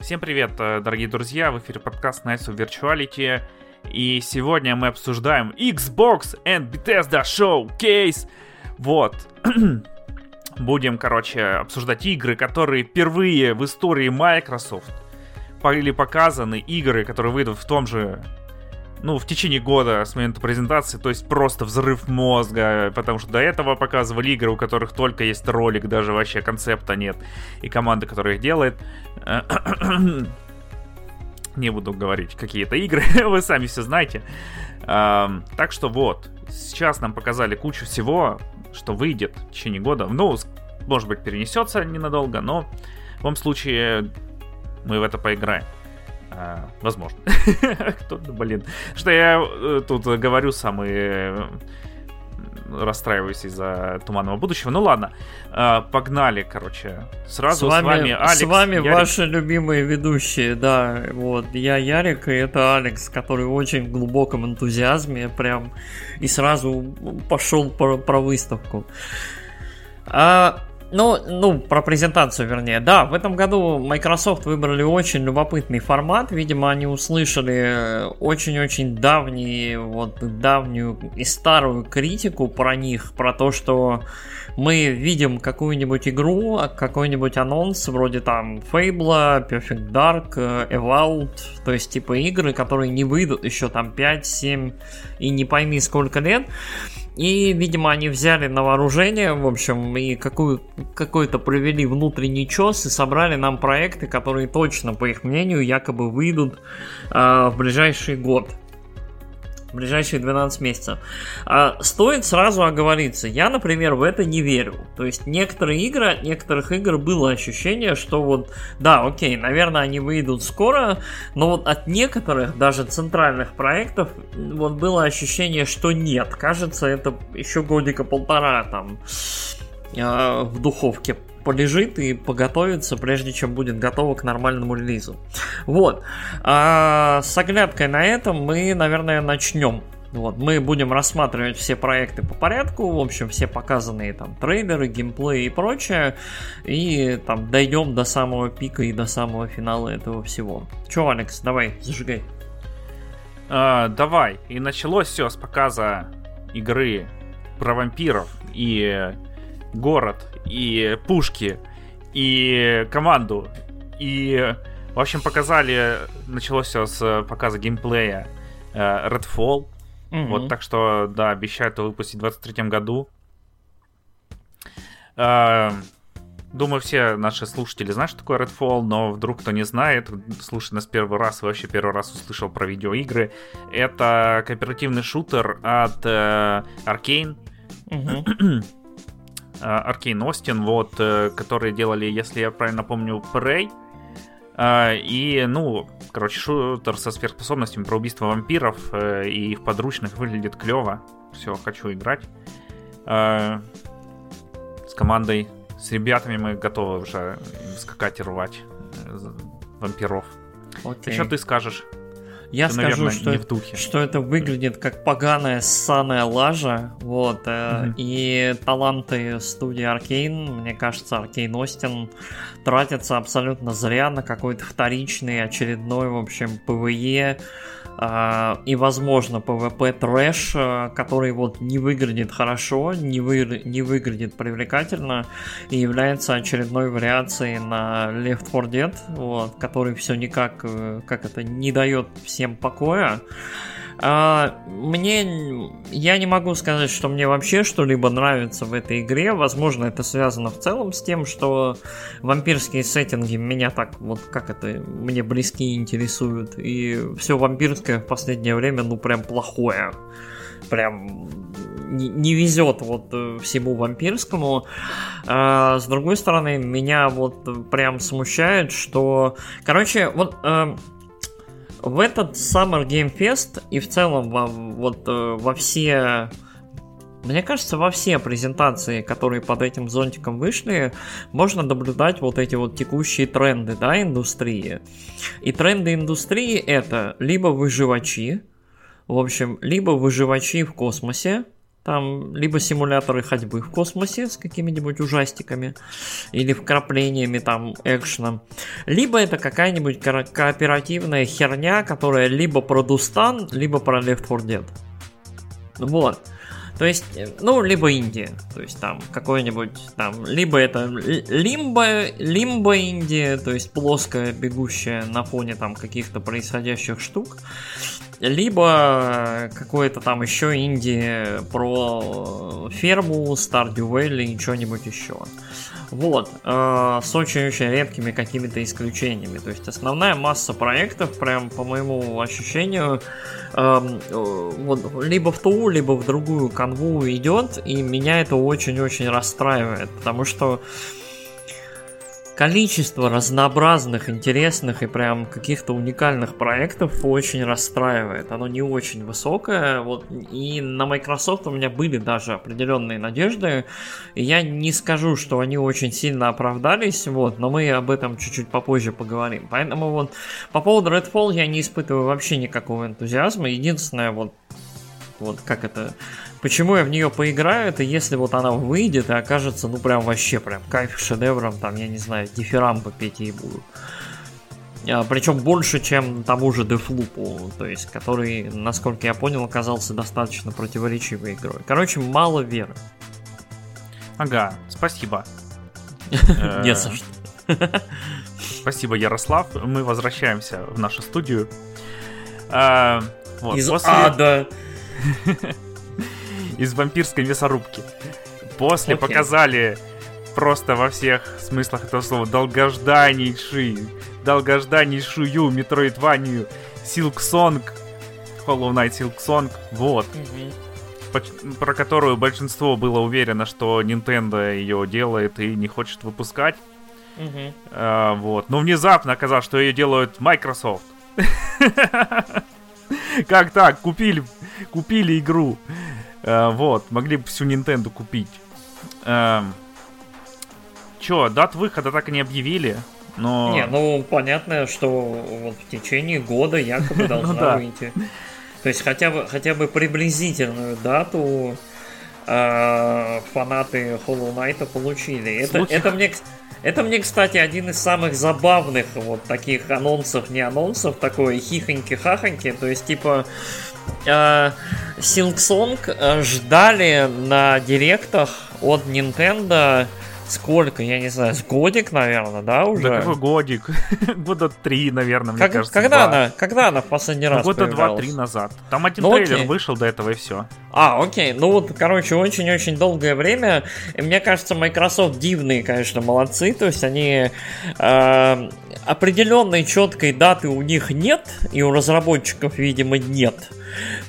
Всем привет, э, дорогие друзья, в эфире подкаст Nights of Virtuality. И сегодня мы обсуждаем Xbox and Bethesda Showcase. Вот. Будем, короче, обсуждать игры, которые впервые в истории Microsoft были показаны, игры, которые выйдут в том же ну, в течение года с момента презентации, то есть просто взрыв мозга, потому что до этого показывали игры, у которых только есть ролик, даже вообще концепта нет, и команда, которая их делает. Не буду говорить какие-то игры, вы сами все знаете. Так что вот, сейчас нам показали кучу всего, что выйдет в течение года. Ну, может быть, перенесется ненадолго, но в любом случае мы в это поиграем. А, возможно. Кто, блин. Что я э, тут говорю самый э, расстраиваюсь из-за туманного будущего. Ну ладно, а, погнали, короче. Сразу с вами, с вами Алекс. С вами Ярик. ваши любимые ведущие, да. Вот, я Ярик, и это Алекс, который в очень глубоком энтузиазме прям и сразу пошел про, про выставку. А, ну, ну, про презентацию, вернее. Да, в этом году Microsoft выбрали очень любопытный формат. Видимо, они услышали очень-очень давний, вот, давнюю и старую критику про них, про то, что мы видим какую-нибудь игру, какой-нибудь анонс, вроде там Fable, Perfect Dark, Evolved, то есть типа игры, которые не выйдут еще там 5-7 и не пойми сколько лет. И, видимо, они взяли на вооружение, в общем, и какую, какой-то провели внутренний чес и собрали нам проекты, которые точно, по их мнению, якобы выйдут э, в ближайший год в ближайшие 12 месяцев. А стоит сразу оговориться, я, например, в это не верю. То есть некоторые игры, от некоторых игр было ощущение, что вот, да, окей, наверное, они выйдут скоро, но вот от некоторых, даже центральных проектов, вот было ощущение, что нет. Кажется, это еще годика полтора там а, в духовке полежит и поготовится, прежде чем будет готово к нормальному релизу. Вот. А с оглядкой на этом мы, наверное, начнем. Вот, мы будем рассматривать все проекты по порядку, в общем, все показанные там трейлеры, геймплей и прочее, и там дойдем до самого пика и до самого финала этого всего. Че, Алекс, давай, зажигай. А, давай. И началось все с показа игры про вампиров и город, и пушки, и команду. И, в общем, показали, началось все с показа геймплея э, Redfall. Mm-hmm. Вот, так что, да, обещают его выпустить в 2023 году. Э, думаю, все наши слушатели знают, что такое Redfall, но вдруг кто не знает, слушай нас первый раз, вообще первый раз услышал про видеоигры. Это кооперативный шутер от э, Arkane. Mm-hmm. Аркейн Остин, вот, э, которые делали, если я правильно помню, Prey. А, и, ну, короче, шутер со сверхспособностями про убийство вампиров э, и их подручных выглядит клево. Все, хочу играть. С командой, с ребятами мы готовы уже скакать и рвать э, вампиров. Okay. Что ты скажешь? Я ты, скажу, наверное, что, не в духе. что это выглядит как поганая ссаная лажа, вот, mm-hmm. и таланты студии Arkane, мне кажется, Arkane Austin тратятся абсолютно зря на какой-то вторичный, очередной, в общем, PvE, и, возможно, PvP трэш, а, который вот не выглядит хорошо, не, вы, не выглядит привлекательно и является очередной вариацией на Left 4 Dead, вот, который все никак, э, как это, не дает всем покоя. А, мне... Я не могу сказать, что мне вообще что-либо нравится в этой игре. Возможно, это связано в целом с тем, что вампирские сеттинги меня так, вот как это, мне близкие интересуют. И все вампирское в последнее время, ну, прям плохое. Прям не, везет вот э, всему вампирскому. А, с другой стороны, меня вот прям смущает, что... Короче, вот... Э, в этот Summer Game Fest и в целом во, вот э, во все мне кажется, во все презентации, которые под этим зонтиком вышли, можно наблюдать вот эти вот текущие тренды, да, индустрии. И тренды индустрии это либо выживачи, в общем, либо выживачи в космосе, там либо симуляторы ходьбы в космосе с какими-нибудь ужастиками или вкраплениями там экшена, либо это какая-нибудь ко- кооперативная херня, которая либо про Дустан, либо про Left 4 Dead. Вот. То есть, э, ну, либо Индия, то есть там какой-нибудь там, либо это лимба, лимба Индия, то есть плоская, бегущая на фоне там каких-то происходящих штук, либо какое-то там еще Индия про ферму, Stardew Valley и что-нибудь еще. Вот, э, с очень-очень редкими какими-то исключениями. То есть основная масса проектов, прям по моему ощущению, э, вот, либо в ту, либо в другую канву идет, и меня это очень-очень расстраивает, потому что количество разнообразных, интересных и прям каких-то уникальных проектов очень расстраивает. Оно не очень высокое. Вот, и на Microsoft у меня были даже определенные надежды. Я не скажу, что они очень сильно оправдались, вот, но мы об этом чуть-чуть попозже поговорим. Поэтому вот по поводу Redfall я не испытываю вообще никакого энтузиазма. Единственное, вот, вот как это Почему я в нее поиграю, это если вот она выйдет и окажется, ну прям вообще прям кайф шедевром, там, я не знаю, дифирамбы петь ей буду. А, причем больше, чем тому же Дефлупу, то есть, который, насколько я понял, оказался достаточно противоречивой игрой. Короче, мало веры. Ага, спасибо. Не за что. Спасибо, Ярослав. Мы возвращаемся в нашу студию. А, Из ада. из вампирской мясорубки. После okay. показали просто во всех смыслах этого слова долгожданнейший, долгожданнейшую метроидванию Силксонг, Hollow Knight Silksong, вот. Mm-hmm. Про которую большинство было уверено, что Nintendo ее делает и не хочет выпускать. Mm-hmm. А, вот. Но внезапно оказалось, что ее делают Microsoft. Как так? Купили, купили игру. Э, вот, могли бы всю Nintendo купить. Э, чё, дат выхода так и не объявили, но... Не, ну, понятно, что вот в течение года якобы должна ну, да. выйти. То есть хотя бы, хотя бы приблизительную дату э, фанаты Hollow Knight получили. Это, это, мне, это мне, кстати, один из самых забавных вот таких анонсов, не анонсов, такой хихоньки-хахоньки. То есть, типа, э, Silksong э, ждали на директах от Nintendo сколько, я не знаю, с годик, наверное, да, уже? Да какой годик? Года три, наверное, мне как, кажется. Когда она, когда она в последний ну, раз Года два-три назад. Там один ну, трейлер окей. вышел до этого и все. А, окей. Ну вот, короче, очень-очень долгое время. И мне кажется, Microsoft дивные, конечно, молодцы. То есть они э, определенной четкой даты у них нет, и у разработчиков, видимо, нет.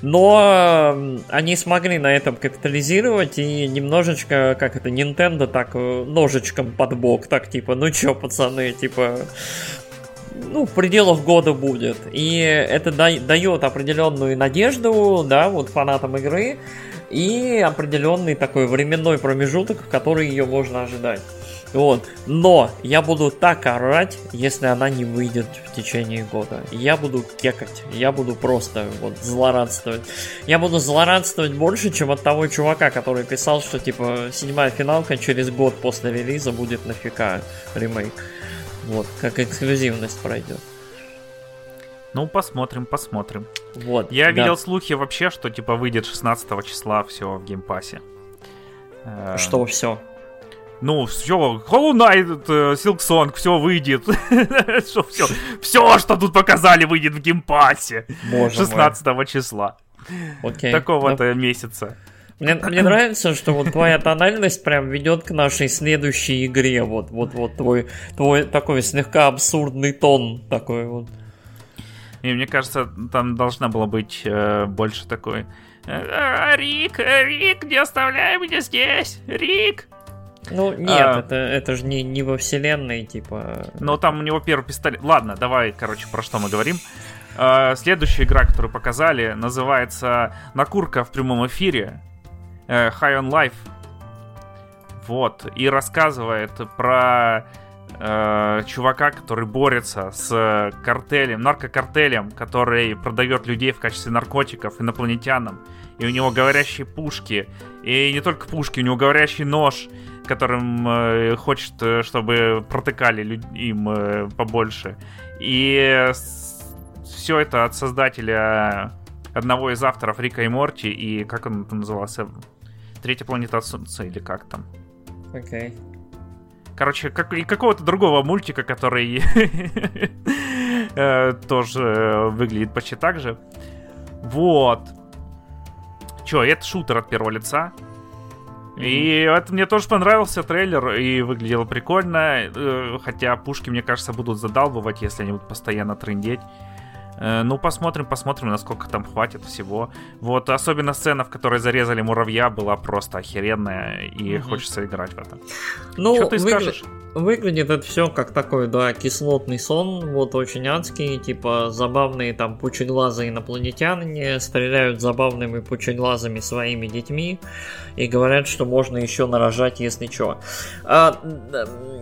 Но они смогли на этом капитализировать и немножечко, как это, Nintendo так э, ножичком под бок, так типа, ну чё, пацаны, типа, ну, в пределах года будет. И это дает определенную надежду, да, вот фанатам игры, и определенный такой временной промежуток, в который ее можно ожидать. Вот. Но я буду так орать, если она не выйдет в течение года. Я буду кекать. Я буду просто вот злорадствовать. Я буду злорадствовать больше, чем от того чувака, который писал, что типа седьмая финалка через год после релиза будет нафига ремейк. Вот, как эксклюзивность пройдет. Ну, посмотрим, посмотрим. Вот. Я да. видел слухи вообще, что типа выйдет 16 числа все в Game Pass е. Что все? Ну, все, Hollow Knight, Silksong, все выйдет. что, все, все, что тут показали, выйдет в Game Pass е. 16 мой. числа. Окей. Такого-то ну, месяца. Мне, мне нравится, что вот твоя тональность прям ведет к нашей следующей игре. Вот, вот, вот твой, твой такой слегка абсурдный тон такой вот. И мне кажется, там должна была быть э, больше такой. «Э, Рик, Рик, не оставляй меня здесь, Рик. Ну, нет, а, это, это же не, не во вселенной, типа... Но там у него первый пистолет... Ладно, давай, короче, про что мы говорим. А, следующая игра, которую показали, называется «Накурка в прямом эфире». High on Life. Вот. И рассказывает про э, чувака, который борется с картелем, наркокартелем, который продает людей в качестве наркотиков инопланетянам. И у него говорящие пушки. И не только пушки, у него говорящий нож, которым э, хочет, э, чтобы протыкали люд- им э, побольше. И все это от создателя одного из авторов Рика и Морти, и как он там назывался? Третья планета Солнца или как там? Окей. Okay. Короче, как, и какого-то другого мультика, который э, тоже выглядит почти так же. Вот. Че, это шутер от первого лица. И это мне тоже понравился трейлер и выглядело прикольно. Э, хотя пушки, мне кажется, будут задалбывать, если они будут постоянно трендеть. Э, ну, посмотрим, посмотрим, насколько там хватит всего. Вот, особенно сцена, в которой зарезали муравья, была просто охеренная, и угу. хочется играть в это. Ну, Что ты выгля... скажешь? Выглядит это все как такой, да, кислотный сон, вот очень адский, типа забавные там пучеглазые инопланетяне стреляют забавными пучеглазами своими детьми и говорят, что можно еще нарожать, если что. А,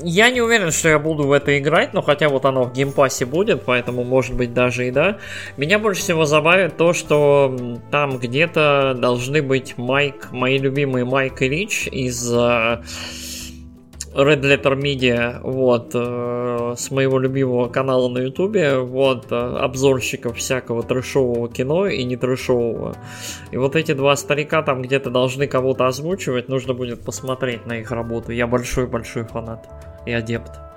я не уверен, что я буду в это играть, но хотя вот оно в Game Pass е будет, поэтому может быть даже и да. Меня больше всего забавит то, что там где-то должны быть Майк, мои любимые Майк и Рич из uh, Red Letter Media, вот, э, с моего любимого канала на ютубе, вот, э, обзорщиков всякого трэшового кино и не трэшового. И вот эти два старика там где-то должны кого-то озвучивать, нужно будет посмотреть на их работу. Я большой-большой фанат и адепт.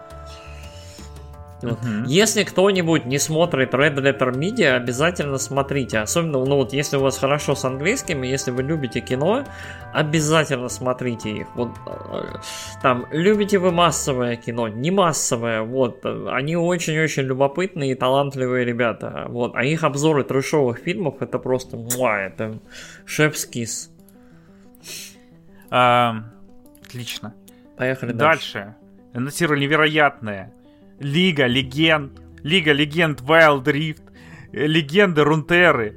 Вот. Uh-huh. Если кто-нибудь не смотрит Red Letter Media, обязательно смотрите. Особенно, ну вот, если у вас хорошо с английским, и если вы любите кино, обязательно смотрите их. Вот э, там, любите вы массовое кино, не массовое, вот, они очень-очень любопытные и талантливые ребята. Вот, а их обзоры трешовых фильмов это просто, муа, это шеф-скис. А, отлично. Поехали дальше. Дальше. Анонсировали невероятное Лига Легенд, Лига Легенд Wild Rift, Легенды Рунтеры,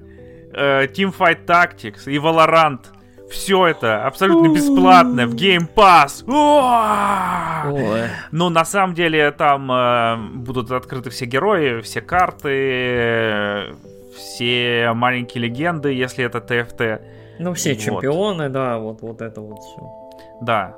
э, Teamfight Tactics и Valorant. Все это абсолютно бесплатно в Game Pass. Ну, на самом деле, там э, будут открыты все герои, все карты, все маленькие легенды, если это ТФТ. Ну, все вот. чемпионы, да, вот, вот это вот все. Да.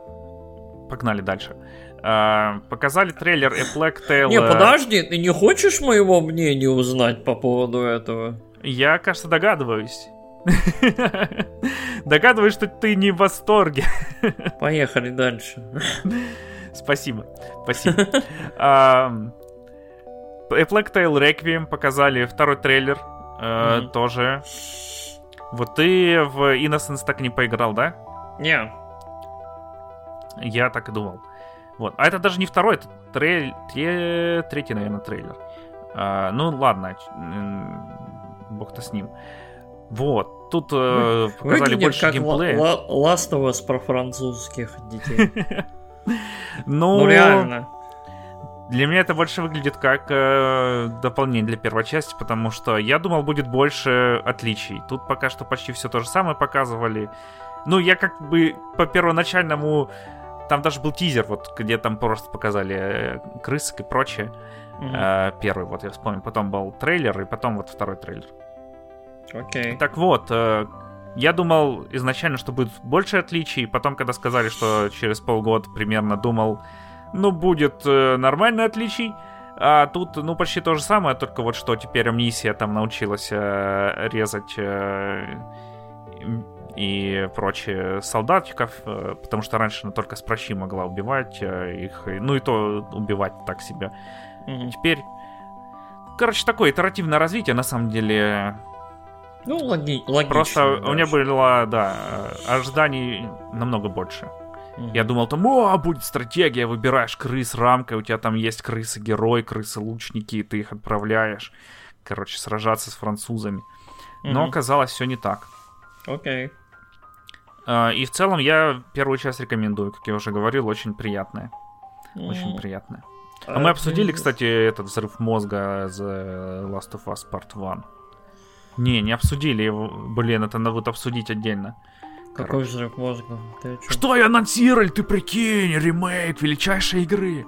Погнали дальше. Uh, показали трейлер A Black Tail. Не, подожди, ты не хочешь моего мнения узнать по поводу этого? Я, кажется, догадываюсь. Догадываюсь, что ты не в восторге. Поехали дальше. Спасибо, спасибо. A Black Tail Requiem показали второй трейлер. Uh, тоже. Вот ты в Innocence так не поиграл, да? Не. Я так и думал. Вот. А это даже не второй, это трейль... третий, наверное, трейлер. А, ну, ладно, бог-то с ним. Вот, тут э, показали Выглядит больше как геймплея. Last of Us про французских детей. ну, ну, реально. Для меня это больше выглядит как э, дополнение для первой части, потому что я думал, будет больше отличий. Тут пока что почти все то же самое показывали. Ну, я как бы по первоначальному там даже был тизер, вот где там просто показали э, крысок и прочее. Mm-hmm. первый, вот я вспомнил. Потом был трейлер, и потом вот второй трейлер. Окей. Okay. Так вот, э, я думал изначально, что будет больше отличий. Потом, когда сказали, что через полгода примерно, думал, ну, будет нормально отличий. А тут, ну, почти то же самое, только вот что теперь Амнисия там научилась резать и прочие солдатиков, э, потому что раньше она только с прощи могла убивать э, их, ну и то убивать так себе. Mm-hmm. Теперь, короче, такое итеративное развитие, на самом деле... Ну, логи- логично. Просто дальше. у меня было, да, ожиданий намного больше. Mm-hmm. Я думал, там, о, будет стратегия, выбираешь крыс рамкой, у тебя там есть крысы-герой, крысы-лучники, и ты их отправляешь, короче, сражаться с французами. Mm-hmm. Но оказалось все не так. Окей. Okay. А, и в целом я первую часть рекомендую, как я уже говорил, очень приятная. Очень приятная. А, мы обсудили, кстати, этот взрыв мозга The Last of Us Part 1. Не, не обсудили его. Блин, это надо будет обсудить отдельно. Какой Короче. взрыв мозга? Ты что? что и анонсировали, ты прикинь, ремейк величайшей игры.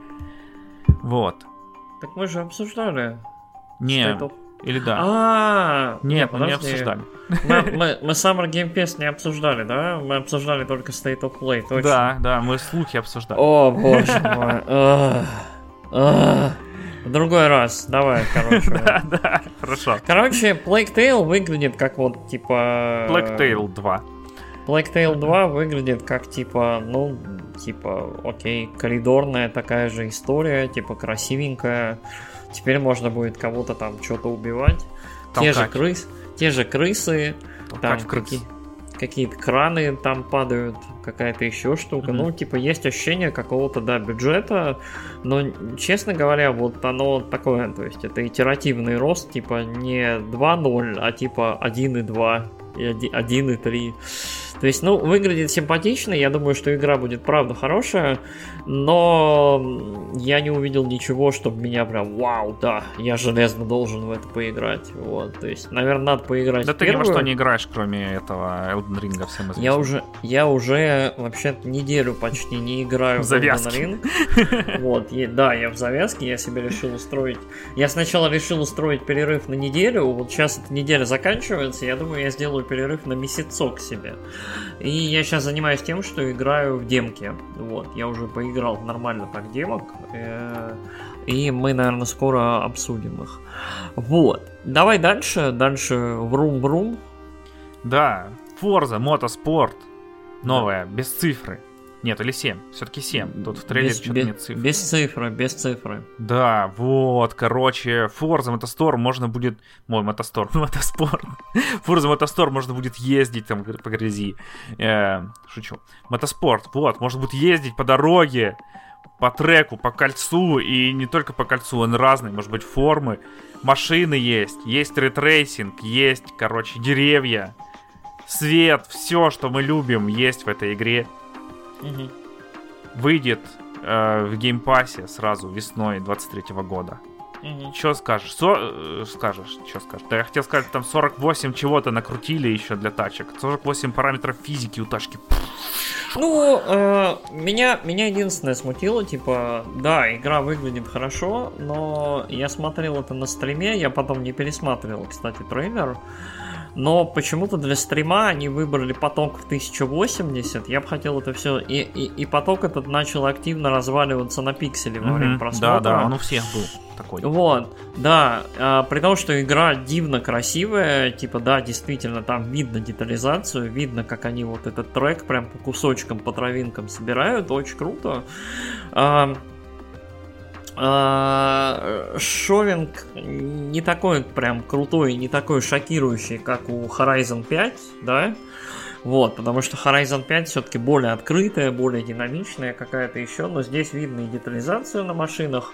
Вот. Так мы же обсуждали. Не, State of- или да. А, Нет, мы не обсуждали. Мы, Summer Game Fest не обсуждали, да? Мы обсуждали только State of Play, точно. Да, да, мы слухи обсуждали. О, боже мой. В другой раз, давай, короче. Да, да, хорошо. Короче, Plague Tale выглядит как вот, типа... Black Tail 2. Plague Tale 2 выглядит как, типа, ну, типа, окей, коридорная такая же история, типа, красивенькая. Теперь можно будет кого-то там что-то убивать. Те же, Толкать. крыс, те же крысы, там Толкать крыс. какие- какие-то краны там падают, какая-то еще штука. Мгм. Ну, типа, есть ощущение какого-то, да, бюджета, но, честно говоря, вот оно такое, то есть это итеративный рост, типа, не 2.0, а типа 1.2 и 1.3. То есть, ну, выглядит симпатично, я думаю, что игра будет правда хорошая, но я не увидел ничего, чтобы меня прям, вау, да, я железно должен в это поиграть. Вот, то есть, наверное, надо поиграть Да в ты ни во первую. что не играешь, кроме этого Elden Ring всем известно. Я уже, я уже вообще неделю почти не играю В в. Elden Ring. Вот, и- да, я в завязке, я себе решил устроить. Я сначала решил устроить перерыв на неделю, вот сейчас эта неделя заканчивается, я думаю, я сделаю перерыв на месяцок себе. И я сейчас занимаюсь тем, что играю в демки. Вот, я уже поиграл нормально так демок. э, И мы, наверное, скоро обсудим их. Вот. Давай дальше. Дальше врум-врум. Да, Forza Motorsport. Новая, без цифры. Нет, или 7. Все-таки 7. Тут в трейлере что-то нет цифр. без цифры, без цифры. Да, вот, короче, Forza Motorsport можно будет... Мой Мотостор, Motorsport. Forza Motorsport можно будет ездить там по грязи. Э, шучу. Motorsport, вот, можно будет ездить по дороге, по треку, по кольцу, и не только по кольцу, он разный, может быть, формы. Машины есть, есть ray tracing, есть, короче, деревья, свет, все, что мы любим, есть в этой игре Мгм. выйдет э, в Game Pass е сразу весной 23 года. Мгм. Что скажешь? Со- э, скажешь, что скажешь? Да я хотел сказать, там 48 чего-то накрутили еще для тачек. 48 параметров физики у тачки. Ну, э, меня, меня единственное смутило, типа, да, игра выглядит хорошо, но я смотрел это на стриме, я потом не пересматривал, кстати, трейлер. Но почему-то для стрима они выбрали поток в 1080. Я бы хотел это все. И, и, и поток этот начал активно разваливаться на пиксели во время просмотра. Да, да, он у всех был такой. Вот, да, а, при том, что игра дивно красивая, типа, да, действительно, там видно детализацию, видно, как они вот этот трек прям по кусочкам, по травинкам собирают, очень круто. А, Шовинг не такой прям крутой, не такой шокирующий, как у Horizon 5, да, вот, потому что Horizon 5 все-таки более открытая, более динамичная какая-то еще, но здесь видно и детализацию на машинах,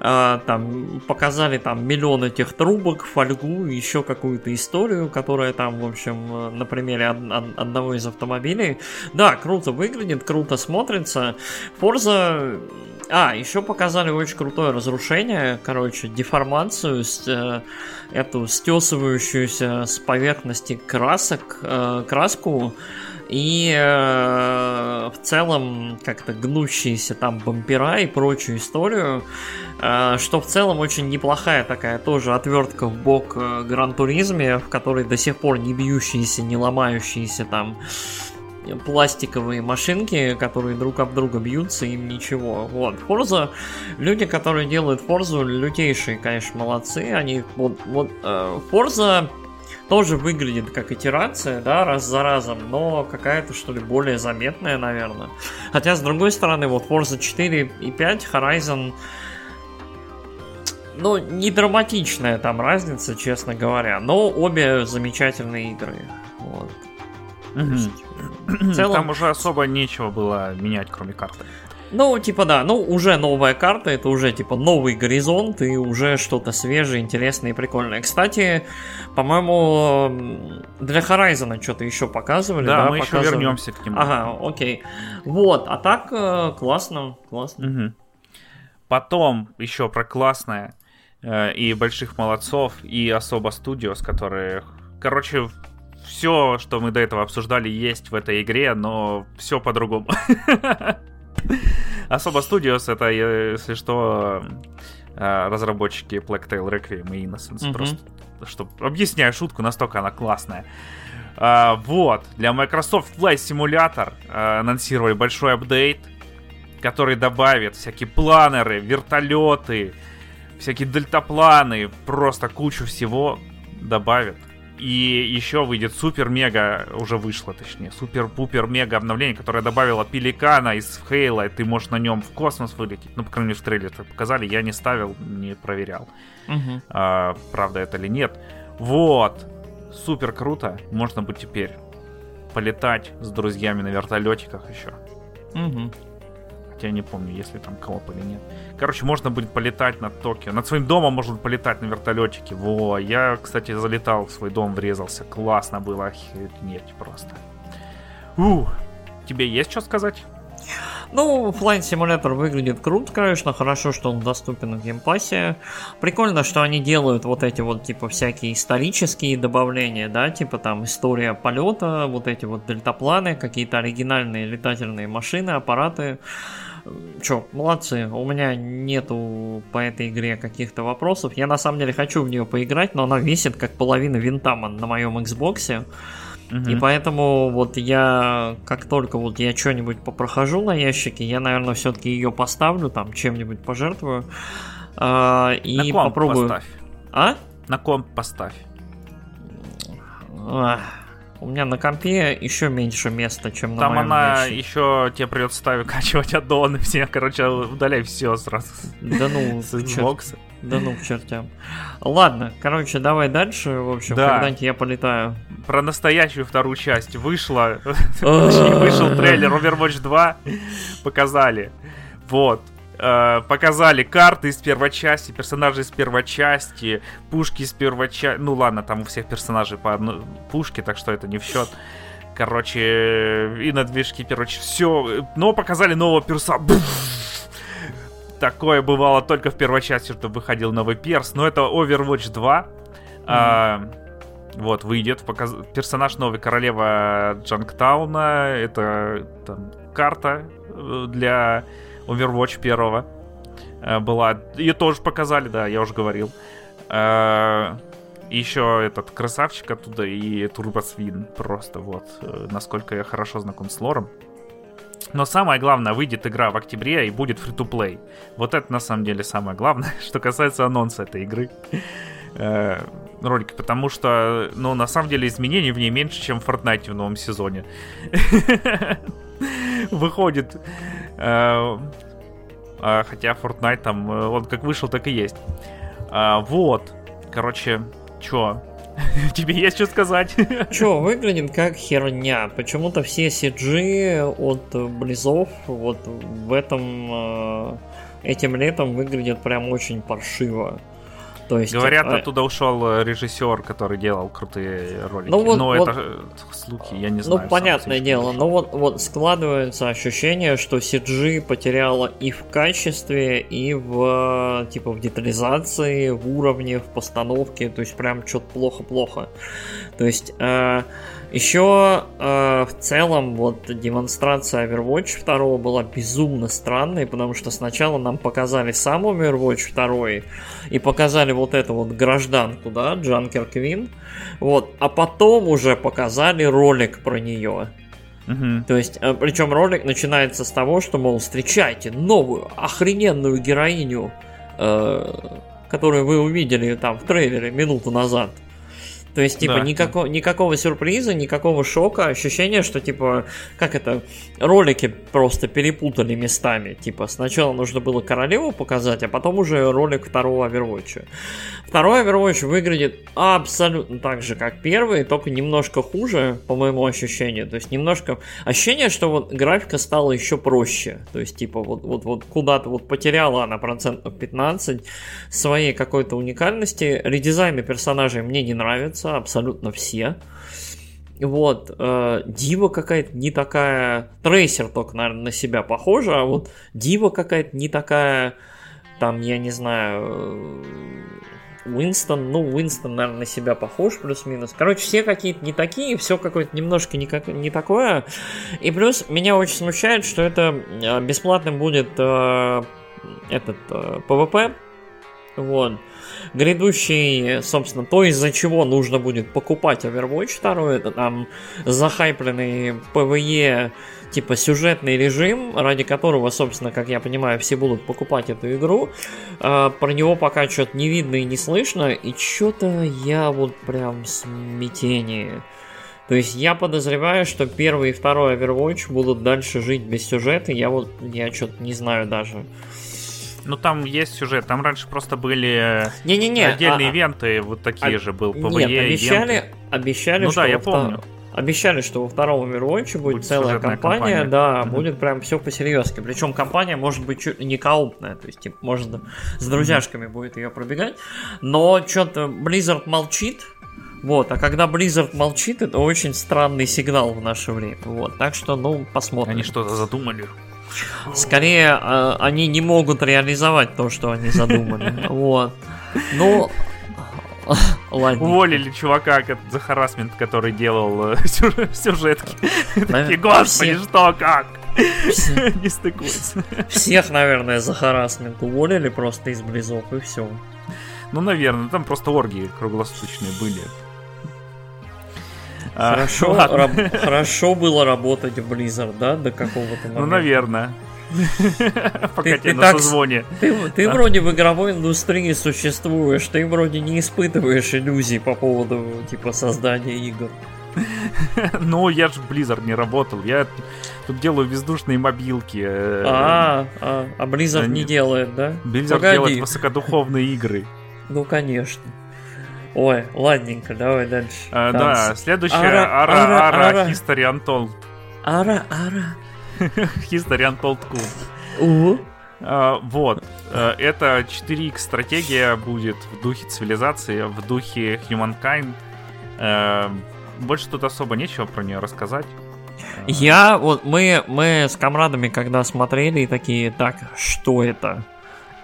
а, там показали там миллион этих трубок, фольгу, еще какую-то историю, которая там, в общем, э, на примере од- од- одного из автомобилей. Да, круто выглядит, круто смотрится. Forza... А, еще показали очень крутое разрушение, короче, деформацию, с, э, эту стесывающуюся с поверхности красок, э, краску, и э, в целом как-то гнущиеся там бампера и прочую историю, э, что в целом очень неплохая такая тоже отвертка в бок э, Гран Туризме, в которой до сих пор не бьющиеся, не ломающиеся там пластиковые машинки, которые друг об друга бьются, им ничего. Вот, Forza, люди, которые делают Forza, лютейшие, конечно, молодцы. Они вот, вот э, Forza тоже выглядит как итерация, да, раз за разом, но какая-то, что ли, более заметная, наверное. Хотя, с другой стороны, вот Forza 4 и 5, Horizon, ну, не драматичная там разница, честно говоря, но обе замечательные игры. Вот. Есть, в целом- Там уже особо нечего было менять, кроме карты. Ну, типа, да, ну, уже новая карта, это уже, типа, новый горизонт и уже что-то свежее, интересное и прикольное. Кстати, по-моему, для Horizon что-то еще показывали, да? Да, мы еще вернемся к нему. Ага, окей. Вот, а так, э, классно, классно. Мгм. Потом еще про классное э, и больших молодцов, и особо студиос, которые... Короче, все, что мы до этого обсуждали, есть в этой игре, но все по-другому. Особо Studios это, если что, э, разработчики Black Tail Requiem и Innocence. Просто, чтобы объясняю шутку, настолько она классная. А, вот, для Microsoft Flight Simulator а, анонсировали большой апдейт, который добавит всякие планеры, вертолеты, всякие дельтапланы, просто кучу всего добавит. И еще выйдет супер-мега, уже вышло точнее, супер-пупер-мега обновление, которое добавило пеликана из Хейла, и ты можешь на нем в космос вылететь. Ну, по крайней мере, в трейлере так показали, я не ставил, не проверял. Угу. А, правда это или нет. Вот супер круто. Можно будет теперь полетать с друзьями на вертолетиках еще. Угу. Я не помню, если там кого-то или нет. Короче, можно будет полетать над Токио. Над своим домом можно полетать на вертолетике. Во, я, кстати, залетал в свой дом, врезался. Классно было, охренеть просто. У, тебе есть что сказать? Ну, Flight Simulator выглядит круто, конечно, хорошо, что он доступен в Game Pass е. Прикольно, что они делают вот эти вот, типа, всякие исторические добавления, да, типа там история полета, вот эти вот дельтапланы, какие-то оригинальные летательные машины, аппараты. Чё, молодцы, у меня нету по этой игре каких-то вопросов. Я на самом деле хочу в нее поиграть, но она весит как половина винта на моем Xbox. Угу. И поэтому вот я, как только вот я что-нибудь попрохожу на ящике, я, наверное, все-таки ее поставлю, там, чем-нибудь пожертвую. Э, и на комп попробую. Поставь. А? На комп поставь. Ах. У меня на компе еще меньше места, чем на Там она ящике. еще тебе придется ставить качивать аддоны все. Короче, удаляй все сразу. Да ну, с Xbox. Да ну, к чертям. Ладно, короче, давай дальше. В общем, да. когда-нибудь я полетаю. Про настоящую вторую часть вышла. Вышел трейлер Overwatch 2. Показали. Вот. Э, показали карты из первой части, персонажи из первой части, пушки из первой части. Ну ладно, там у всех персонажей по одной пушке, так что это не в счет. Короче, и на движке, короче, все. Но показали нового перса. Такое бывало только в первой части, что выходил новый перс. Но это Overwatch 2. Mm-hmm. А, вот, выйдет. Показ... Персонаж новый королева Джанктауна. Это там, карта э, для Overwatch первого э, была. Ее тоже показали, да, я уже говорил. Э, еще этот красавчик оттуда и Турбосвин. Просто вот, э, насколько я хорошо знаком с лором. Но самое главное, выйдет игра в октябре и будет free-to-play. Вот это на самом деле самое главное, что касается анонса этой игры. Ролика, потому что, ну, на самом деле изменений в ней меньше, чем в Fortnite в новом сезоне. Выходит хотя Fortnite там, э, он как вышел, так и есть. А, вот. Короче, чё? Тебе есть что сказать? Чё, выглядит как херня. Почему-то все CG от Близов вот в этом э, этим летом выглядят прям очень паршиво. То есть, Говорят, а... оттуда ушел э, режиссер, который делал крутые ролики. Ну, вот, но вот, это э, слухи, я не ну, знаю. Ну, понятное дело, но вот, вот складывается ощущение, что CG потеряла и в качестве, и в типа в детализации, в уровне, в постановке. То есть прям что-то плохо-плохо. То есть э, еще э, в целом вот демонстрация Overwatch 2 была безумно странной, потому что сначала нам показали сам Overwatch 2 и показали вот эту вот гражданку, да, Джанкер Квин, вот, а потом уже показали ролик про нее. Угу. То есть, э, причем ролик начинается с того, что, мол, встречайте новую охрененную героиню, э, которую вы увидели там в трейлере минуту назад. То есть, типа, да. никакого, никакого сюрприза, никакого шока, ощущение, что, типа, как это, ролики просто перепутали местами. Типа, сначала нужно было королеву показать, а потом уже ролик второго Overwatch. Второй Overwatch выглядит абсолютно так же, как первый, только немножко хуже, по моему ощущению. То есть, немножко ощущение, что вот графика стала еще проще. То есть, типа, вот, вот, вот куда-то вот потеряла она процентов 15 своей какой-то уникальности. Редизайны персонажей мне не нравятся нравятся абсолютно все. Вот, э, Дива какая-то не такая, Трейсер только, наверное, на себя похожа, а вот Дива какая-то не такая, там, я не знаю, Уинстон, ну, Уинстон, наверное, на себя похож, плюс-минус. Короче, все какие-то не такие, все какое-то немножко не, как, не такое. И плюс меня очень смущает, что это э, бесплатным будет э, этот э, PvP. Вот. Грядущий, собственно, то, из-за чего нужно будет покупать Overwatch 2, это там захайпленный PvE типа сюжетный режим, ради которого, собственно, как я понимаю, все будут покупать эту игру. А, про него пока что-то не видно и не слышно, и что-то я вот прям смятение. То есть я подозреваю, что первый и второй Overwatch будут дальше жить без сюжета. Я вот, я что-то не знаю даже. Ну там есть сюжет, там раньше просто были Не-не-не, отдельные а, ивенты, вот такие а, же был PvE Нет, обещали, ивенты. обещали, ну, что да, я помню. Обещали, что во втором Overwatch будет, будет целая кампания, кампания, да, mm-hmm. будет прям все по-серьезки. Причем компания может быть чуть не коопная, то есть, типа, можно с друзьяшками mm-hmm. будет ее пробегать. Но что-то Blizzard молчит, вот, а когда Blizzard молчит, это очень странный сигнал в наше время. Вот, так что, ну, посмотрим. Они что-то задумали. Скорее, э, они не могут реализовать то, что они задумали. Вот. Ну, Ладно. Уволили чувака за харасмент, который делал э, сюжетки. Такие, господи, что, как? Не стыкуется. Всех, наверное, за харасмент уволили просто из близов, и все. Ну, наверное, там просто оргии круглосуточные были. А, хорошо, раб- хорошо было работать в Blizzard, да, до какого-то момента. Ну, наверное. Пока ты, на созвоне. Ты, вроде в игровой индустрии существуешь, ты вроде не испытываешь иллюзий по поводу типа создания игр. Ну, я же в Blizzard не работал. Я тут делаю воздушные мобилки. Э, а, а, а Blizzard не делает, да? Blizzard делает высокодуховные игры. Ну, конечно. Ой, ладненько, давай дальше. А, да, следующая Ара, Ара, Ара, Ара, History Untold. Ара, Ара. History Untold Cool. Угу. А, вот. Э, это 4X стратегия будет в духе цивилизации, в духе Humankind. Э, больше тут особо нечего про нее рассказать. Я вот мы мы с комрадами когда смотрели и такие так что это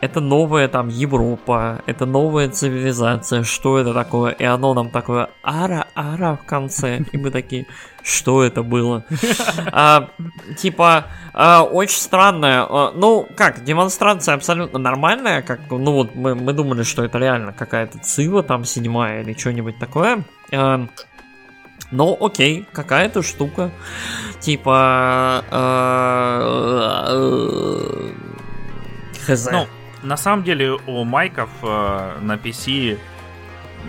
это новая там Европа, это новая цивилизация, что это такое? И оно нам такое ара-ара в конце. И мы такие, что это было? А, типа, а, очень странная. А, ну, как, демонстрация абсолютно нормальная, как, ну вот мы, мы думали, что это реально какая-то цива там седьмая или что-нибудь такое. А, ну, окей, какая-то штука. Типа... Э, э, хз. Ну, на самом деле у майков э, на PC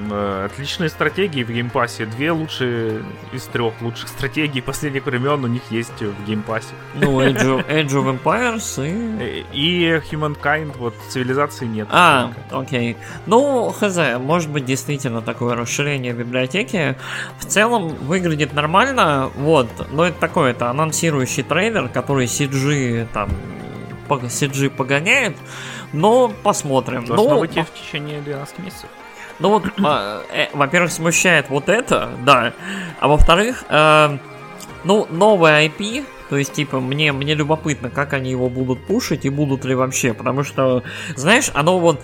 э, отличные стратегии в Game Pass е. Две лучшие из трех лучших стратегий последних времен у них есть в Game Pass е. Ну, Age of, Age of Empires и... Э, и Humankind, вот цивилизации нет. А, окей. Ну, хз, может быть действительно такое расширение библиотеки. В целом выглядит нормально, вот, но это такой, это анонсирующий трейлер, который CG там CG погоняет. Но посмотрим. Должно ну, выйти в течение 12 месяцев. Ну вот, а, э, во-первых, смущает вот это, да. А во-вторых, э, ну, новый IP, то есть, типа, мне, мне любопытно, как они его будут пушить и будут ли вообще. Потому что, знаешь, оно вот...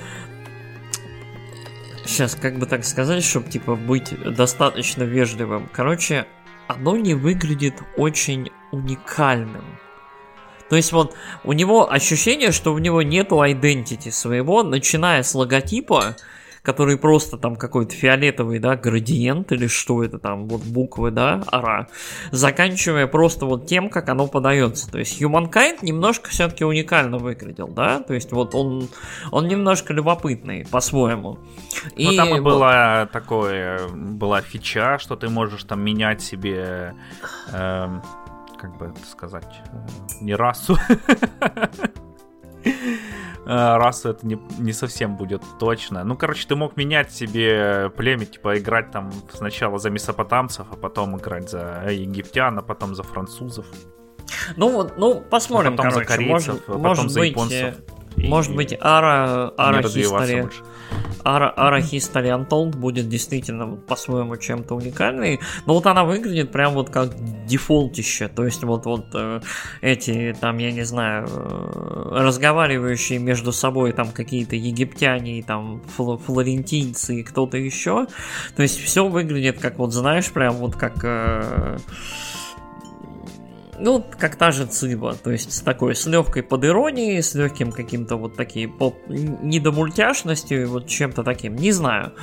Сейчас, как бы так сказать, чтобы, типа, быть достаточно вежливым. Короче, оно не выглядит очень уникальным. То есть вот у него ощущение, что у него нету identity своего, начиная с логотипа, который просто там какой-то фиолетовый, да, градиент или что это там, вот буквы, да, ара, заканчивая просто вот тем, как оно подается. То есть Humankind немножко все-таки уникально выглядел, да, то есть вот он, он немножко любопытный по-своему. И ну, там и было такое, была фича, что ты можешь там менять себе э, как бы это сказать, не расу. Э, расу это не, не совсем будет точно. Ну, короче, ты мог менять себе племя, типа играть там сначала за месопотамцев, а потом играть за египтян, а потом за французов. Ну, ну, посмотрим, а потом короче, за корейцев, может, а потом может за быть, японцев. Может быть, Ара, Ара History. Ara, Ara History Untold будет действительно по-своему чем-то уникальной, но вот она выглядит прям вот как дефолтище, то есть вот, вот э, эти там, я не знаю, э, разговаривающие между собой там какие-то египтяне и там фл- флорентийцы и кто-то еще, то есть все выглядит как вот, знаешь, прям вот как... Э, ну, как та же Циба, то есть с такой, с легкой подиронией, с легким каким-то вот таким поп недомультяшностью, вот чем-то таким, не знаю.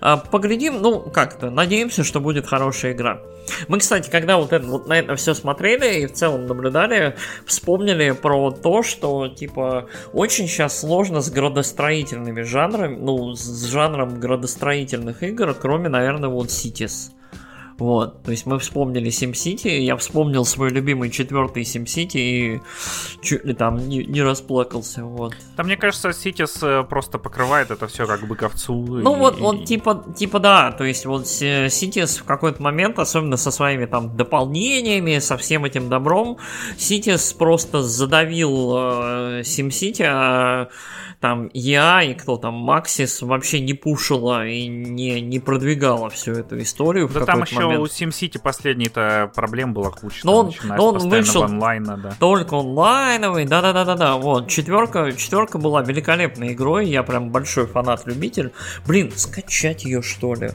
А, поглядим, ну, как-то, надеемся, что будет хорошая игра. Мы, кстати, когда вот, это, вот на это все смотрели и в целом наблюдали, вспомнили про то, что, типа, очень сейчас сложно с градостроительными жанрами, ну, с жанром градостроительных игр, кроме, наверное, вот Cities. Вот, то есть мы вспомнили SimCity, я вспомнил свой любимый четвертый SimCity и чуть ли там не, не расплакался, вот. Да, мне кажется, Cities э, просто покрывает это все как бы ковцу. Ну и, вот, вот типа, типа да, то есть вот Cities в какой-то момент, особенно со своими там дополнениями, со всем этим добром, Cities просто задавил э, SimCity, а там я и кто там, Максис вообще не пушила и не, не продвигала всю эту историю. Да там еще момент. у SimCity последней-то проблем была куча. Но он, но он вышел онлайна, да. только онлайновый, да-да-да-да-да. Вот, четверка, четверка была великолепной игрой, я прям большой фанат-любитель. Блин, скачать ее что ли?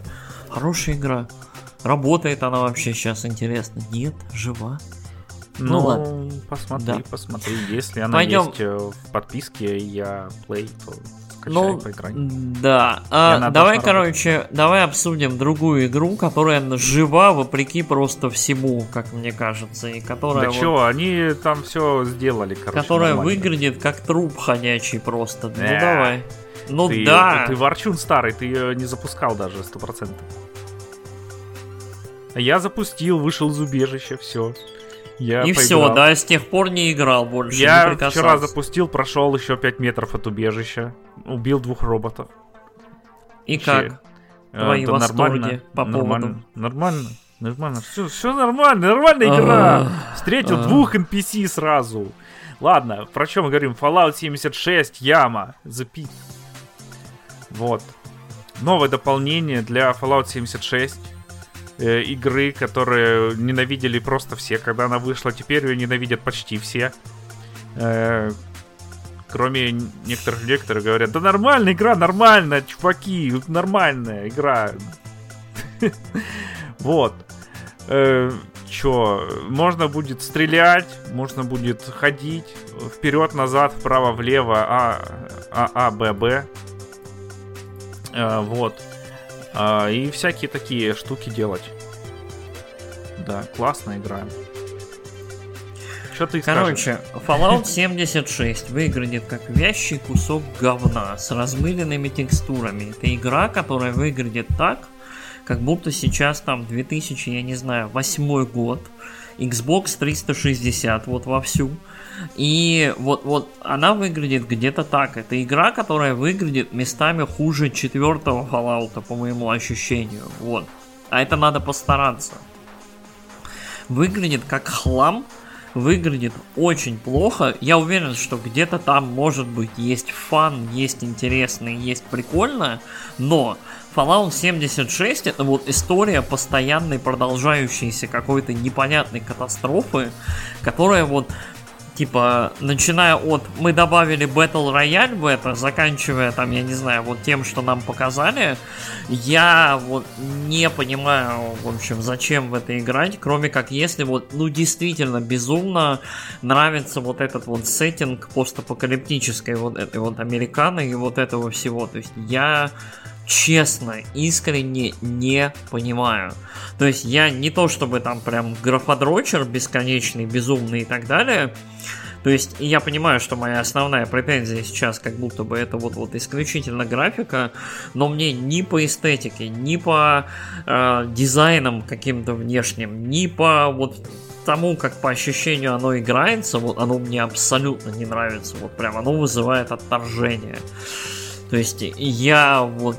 Хорошая игра. Работает она вообще сейчас, интересно? Нет, жива. Ну, ну ладно. посмотри, да. посмотри. Если она Пойдем... есть э, в подписке, я play, то ну, поиграй. Да. А, давай, короче, давай обсудим другую игру, которая жива вопреки просто всему, как мне кажется, и которая. Да вот... чё, они там все сделали, короче. Которая выглядит как труп ходячий просто. Ну э, давай. Ну ты, да. Ты, ты ворчун старый, ты ее не запускал даже сто процентов. Я запустил, вышел из убежища, все. Я и поиграл. все, да, с тех пор не играл больше. Я вчера запустил, прошел еще 5 метров от убежища, убил двух роботов. И Вообще, как? Э, Твои да восторги нормально, по поводу? Нормально, нормально. Все, все нормально, нормальная игра. Встретил двух NPC сразу. Ладно, про чем мы говорим? Fallout 76, яма, запит. Вот. Новое дополнение для Fallout 76 э, игры, которые ненавидели просто все, когда она вышла. Теперь ее ненавидят почти все. Э, кроме некоторых людей, которые говорят, да нормальная игра, нормальная, чуваки, нормальная игра. Вот. Э, чё, можно будет стрелять, можно будет ходить вперед, назад, вправо, влево, А, А, А, Б, Б. Вот. А, и всякие такие штуки делать. Да, классная игра. Что ты Короче, скажешь? Fallout 76 выглядит как вящий кусок говна с размыленными текстурами. Это игра, которая выглядит так, как будто сейчас там 2000, я не знаю, восьмой год, Xbox 360 вот вовсю. И вот, вот она выглядит где-то так. Это игра, которая выглядит местами хуже четвертого Fallout, по моему ощущению. Вот. А это надо постараться. Выглядит как хлам, выглядит очень плохо. Я уверен, что где-то там, может быть, есть фан, есть интересно, есть прикольно, но Fallout 76 это вот история постоянной продолжающейся какой-то непонятной катастрофы, которая вот типа, начиная от мы добавили Battle Royale в это, заканчивая там, я не знаю, вот тем, что нам показали, я вот не понимаю, в общем, зачем в это играть, кроме как если вот, ну, действительно безумно нравится вот этот вот сеттинг постапокалиптической вот этой вот американы и вот этого всего, то есть я честно, искренне не понимаю. То есть я не то чтобы там прям графодрочер бесконечный, безумный и так далее. То есть я понимаю, что моя основная претензия сейчас как будто бы это вот, вот исключительно графика, но мне ни по эстетике, ни по э, дизайнам каким-то внешним, ни по вот тому, как по ощущению оно играется, вот оно мне абсолютно не нравится. Вот прям оно вызывает отторжение. То есть я вот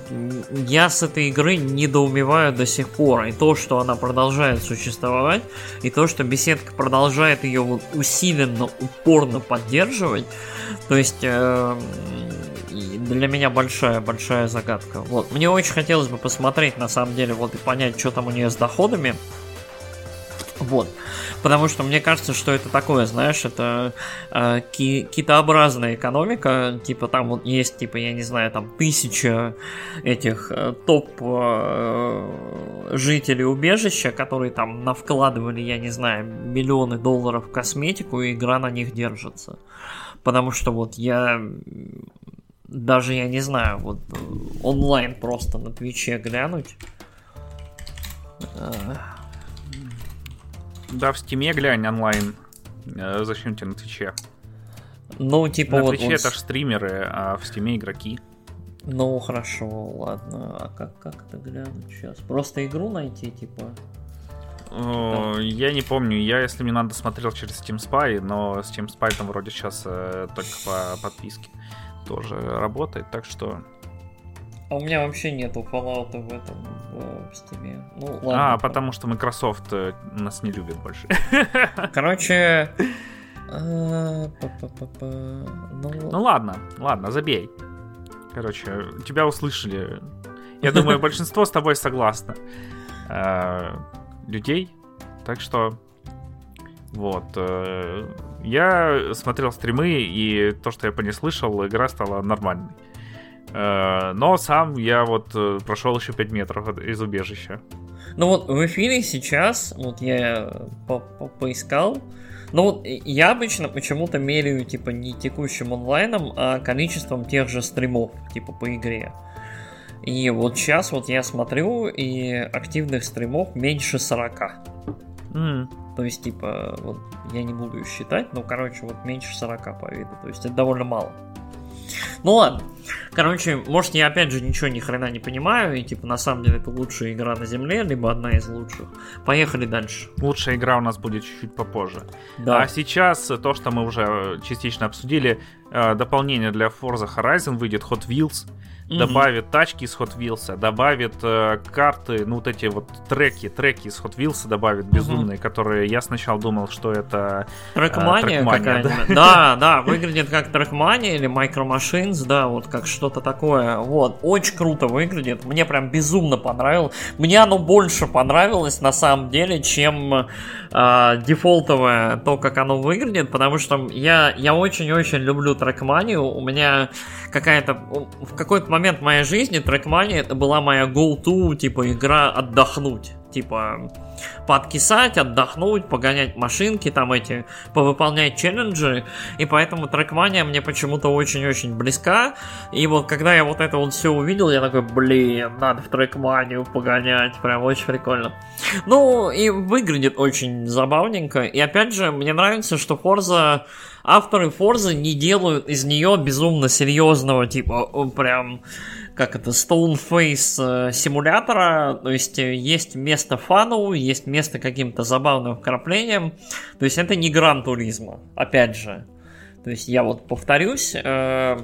я с этой игры недоумеваю до сих пор. И то, что она продолжает существовать, и то, что беседка продолжает ее вот усиленно, упорно поддерживать. То есть э, для меня большая-большая загадка. Вот, мне очень хотелось бы посмотреть, на самом деле, вот и понять, что там у нее с доходами. Вот. Потому что мне кажется, что это такое, знаешь, это э, ки- китообразная экономика. Типа там вот есть, типа, я не знаю, там тысяча этих э, топ э, жителей убежища, которые там навкладывали, я не знаю, миллионы долларов в косметику, и игра на них держится. Потому что вот я даже, я не знаю, вот онлайн просто на Твиче глянуть. Да, в Steam е глянь онлайн. Э, зачем тебе на Twitch е? Ну, типа на вот... Twitch е вот... это ж стримеры, а в Steam е игроки. Ну, хорошо, ладно. А как, как это глянуть сейчас? Просто игру найти, типа? О, я не помню, я, если мне надо, смотрел через Steam Spy, но Steam Spy там вроде сейчас э, только по подписке тоже работает, так что... А у меня вообще нету Fallout в этом в Steam. Ну, ладно. А, потому что Microsoft э, нас не любит больше. Короче... Ну... ну ладно, ладно, забей. Короче, тебя услышали. Я думаю, большинство с тобой согласно. Э, людей. Так что вот. Э, я смотрел стримы, и то, что я по ней слышал, игра стала нормальной. Э, но сам я вот э, прошел еще 5 метров из убежища. Ну вот в эфире сейчас, вот я по -по поискал, ну вот я обычно почему-то меряю типа не текущим онлайном, а количеством тех же стримов, типа по игре. И вот сейчас вот я смотрю, и активных стримов меньше 40. Mm. То есть, типа, вот я не буду их считать, но, короче, вот меньше 40 по виду. То есть это довольно мало. Ну ладно. Короче, может я опять же ничего ни хрена не понимаю, и типа на самом деле это лучшая игра на земле, либо одна из лучших. Поехали дальше. Лучшая игра у нас будет чуть-чуть попозже. Да. А сейчас то, что мы уже частично обсудили, э, дополнение для Forza Horizon выйдет Hot Wheels угу. добавит тачки из Hot Wheels, добавит э, карты, ну вот эти вот треки, треки из Hot Wheels добавит безумные, угу. которые я сначала думал, что это трекмания, э, трекмания да? да, да, выглядит как трекмания или Micro Machines, да, вот как что-то такое. Вот, очень круто выглядит, мне прям безумно понравилось. Мне оно больше понравилось на самом деле, чем э, дефолтовое то, как оно выглядит, потому что я, я очень-очень люблю трекманию, у меня какая-то в какой-то момент в моей жизни Trackmania это была моя go-to, типа, игра отдохнуть. Типа, подкисать, отдохнуть, погонять машинки, там эти, повыполнять челленджи. И поэтому трекмания мне почему-то очень-очень близка. И вот когда я вот это вот все увидел, я такой, блин, надо в трекманию погонять. Прям очень прикольно. Ну, и выглядит очень забавненько. И опять же, мне нравится, что Forza авторы Forza не делают из нее безумно серьезного, типа, прям, как это, Stoneface э, симулятора, то есть э, есть место фану, есть место каким-то забавным вкраплением, то есть это не Гран Туризма, опять же. То есть я вот повторюсь, э,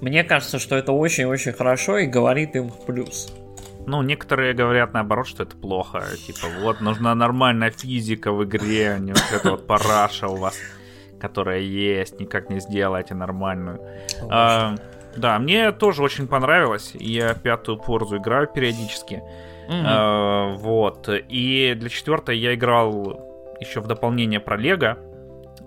мне кажется, что это очень-очень хорошо и говорит им в плюс. Ну, некоторые говорят наоборот, что это плохо. Типа, вот, нужна нормальная физика в игре, а не вот эта вот параша у вас которая есть, никак не сделаете нормальную. А, да, мне тоже очень понравилось. Я пятую порзу играю периодически. Mm-hmm. А, вот. И для четвертой я играл еще в дополнение про Лего.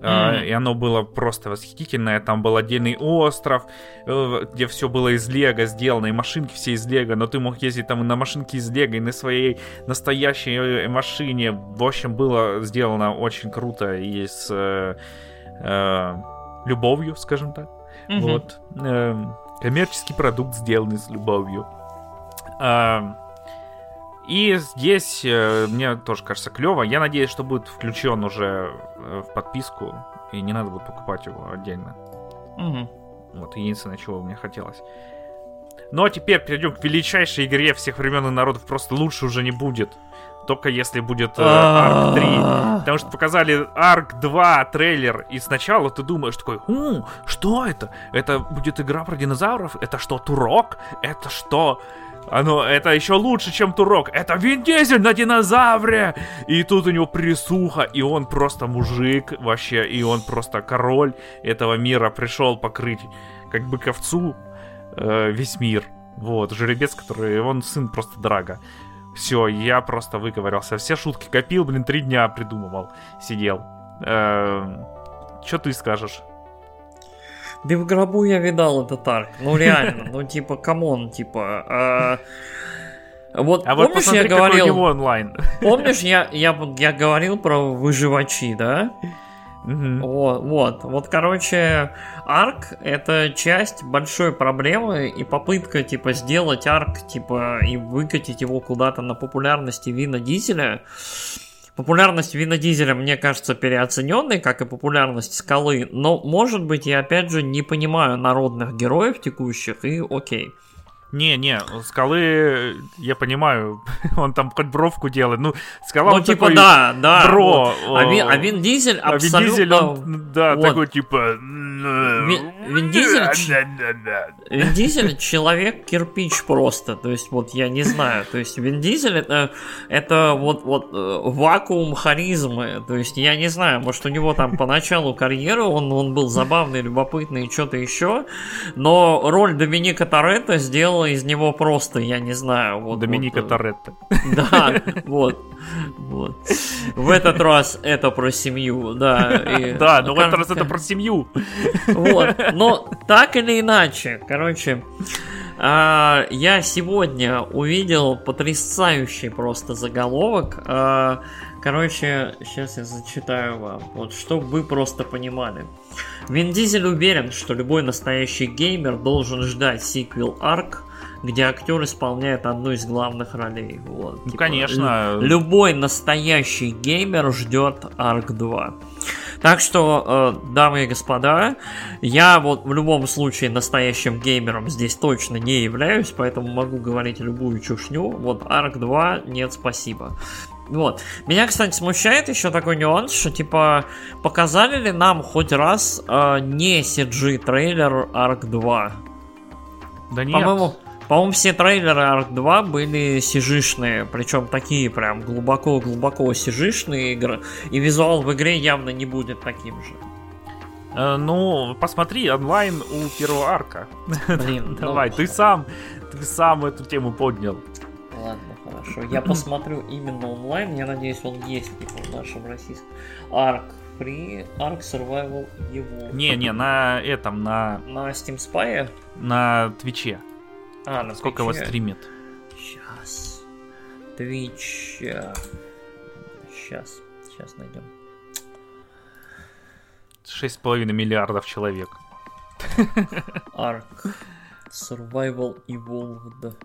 Mm-hmm. И оно было просто восхитительное. Там был отдельный остров, э, где все было из Лего сделано, и машинки все из Лего, но ты мог ездить там на машинке из Лего, и на своей настоящей э, машине. В общем, было сделано очень круто и с э, э, любовью, скажем так. Угу. Вот. Э, коммерческий продукт, сделанный с любовью. Э, и здесь э, мне тоже кажется клево. Я надеюсь, что будет включен уже э, в подписку, и не надо будет покупать его отдельно. Угу. Вот единственное, чего мне хотелось. Ну а теперь перейдем к величайшей игре всех времен и народов. Просто лучше уже не будет только если будет э, Ark 3. Потому что показали Ark 2 трейлер, и сначала ты думаешь такой, «Хм, что это? Это будет игра про динозавров? Это что, Турок? Это что? Оно, это еще лучше, чем Турок. Это Вин Дизель на динозавре! И тут у него присуха, и он просто мужик вообще, и он просто король этого мира пришел покрыть как бы к овцу э, весь мир. Вот, жеребец, который, он сын просто Драга. Все, я просто выговорился. Все шутки копил, блин, три дня придумывал. Сидел. Э, что ты скажешь? Да в гробу я видал этот ARK. Ну реально, ну типа, come on, типа... Э, вот а помнишь, вот я говорил... Его онлайн. Помнишь, я, я, я говорил про выживачи, да? Угу. Вот, вот, вот, короче, ARK это часть большой проблемы и попытка, типа, сделать ARK, типа, и выкатить его куда-то на популярности Вина Дизеля. Популярность Вина Дизеля, мне кажется, переоцененной, как и популярность Скалы, но, может быть, я опять же не понимаю народных героев текущих, и окей. Не, скалы, я понимаю, он там хоть бровку делает. Ну, скала ну, типа, такой, да, да. Бро. Вот. А, Вин, а Вин Дизель абсолютно... А Вин Дизель, он, да, вот. такой, типа... Вин, Вин Дизель... Вин Дизель человек кирпич просто. То есть, вот я не знаю. То есть, Вин Дизель это, это вот, вот э, вакуум харизмы. То есть, я не знаю, может, у него там по началу карьеры он, он был забавный, любопытный и что-то еще. Но роль Доминика Торетто сделал сделала из него просто, я не знаю, вот... Доминика вот, э, Торетто. Да, вот. Вот. В этот раз это про семью, да. И, да, но в этот раз это про семью. Вот. Но так или иначе, короче, а, я сегодня увидел потрясающий просто заголовок. А, короче, сейчас я зачитаю вам, вот, чтобы вы просто понимали. Вин Дизель уверен, что любой настоящий геймер должен ждать сиквел Ark где актер исполняет одну из главных ролей. Вот, ну, типа, конечно. Любой настоящий геймер ждет Ark 2. Так что, э, дамы и господа, я вот в любом случае настоящим геймером здесь точно не являюсь, поэтому могу говорить любую чушню. Вот Ark 2 нет, спасибо. Вот. Меня, кстати, смущает еще такой нюанс, что типа показали ли нам хоть раз э, не CG трейлер Ark 2? Да нет. По-моему, по-моему, все трейлеры Ark 2 были сижишные, причем такие прям глубоко-глубоко сижишные игры, и визуал в игре явно не будет таким же. Э, ну, посмотри онлайн у первого арка. Блин, ну давай, ты сам, ты сам эту тему поднял. Ладно, хорошо. Я посмотрю именно онлайн. Я надеюсь, он есть типа в нашем российском. Ark Free, Ark Survival его. Не, не, на этом, на... На Steam Spy? На Твиче. А, на Сколько его стримит? Сейчас. Twitch. Сейчас. Сейчас найдем. Шесть с половиной миллиардов человек. Ark. Survival Evolved.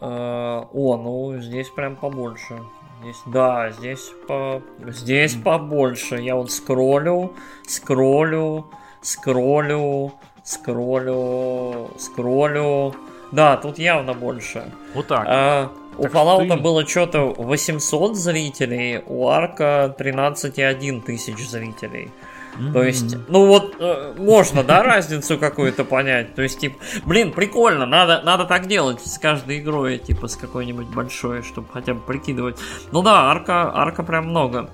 Uh, о, ну здесь прям побольше. Здесь, да, здесь по, здесь побольше. Я вот скроллю, скроллю, скроллю, скроллю, скроллю. Да, тут явно больше. Вот так. А, у Fallout ты... было что-то 800 зрителей, у Арка 13,1 тысяч зрителей. Mm-hmm. То есть, ну вот, э, можно, да, разницу какую-то понять. То есть, типа, блин, прикольно, надо, надо так делать с каждой игрой, типа, с какой-нибудь большой, чтобы хотя бы прикидывать. Ну да, арка, арка прям много.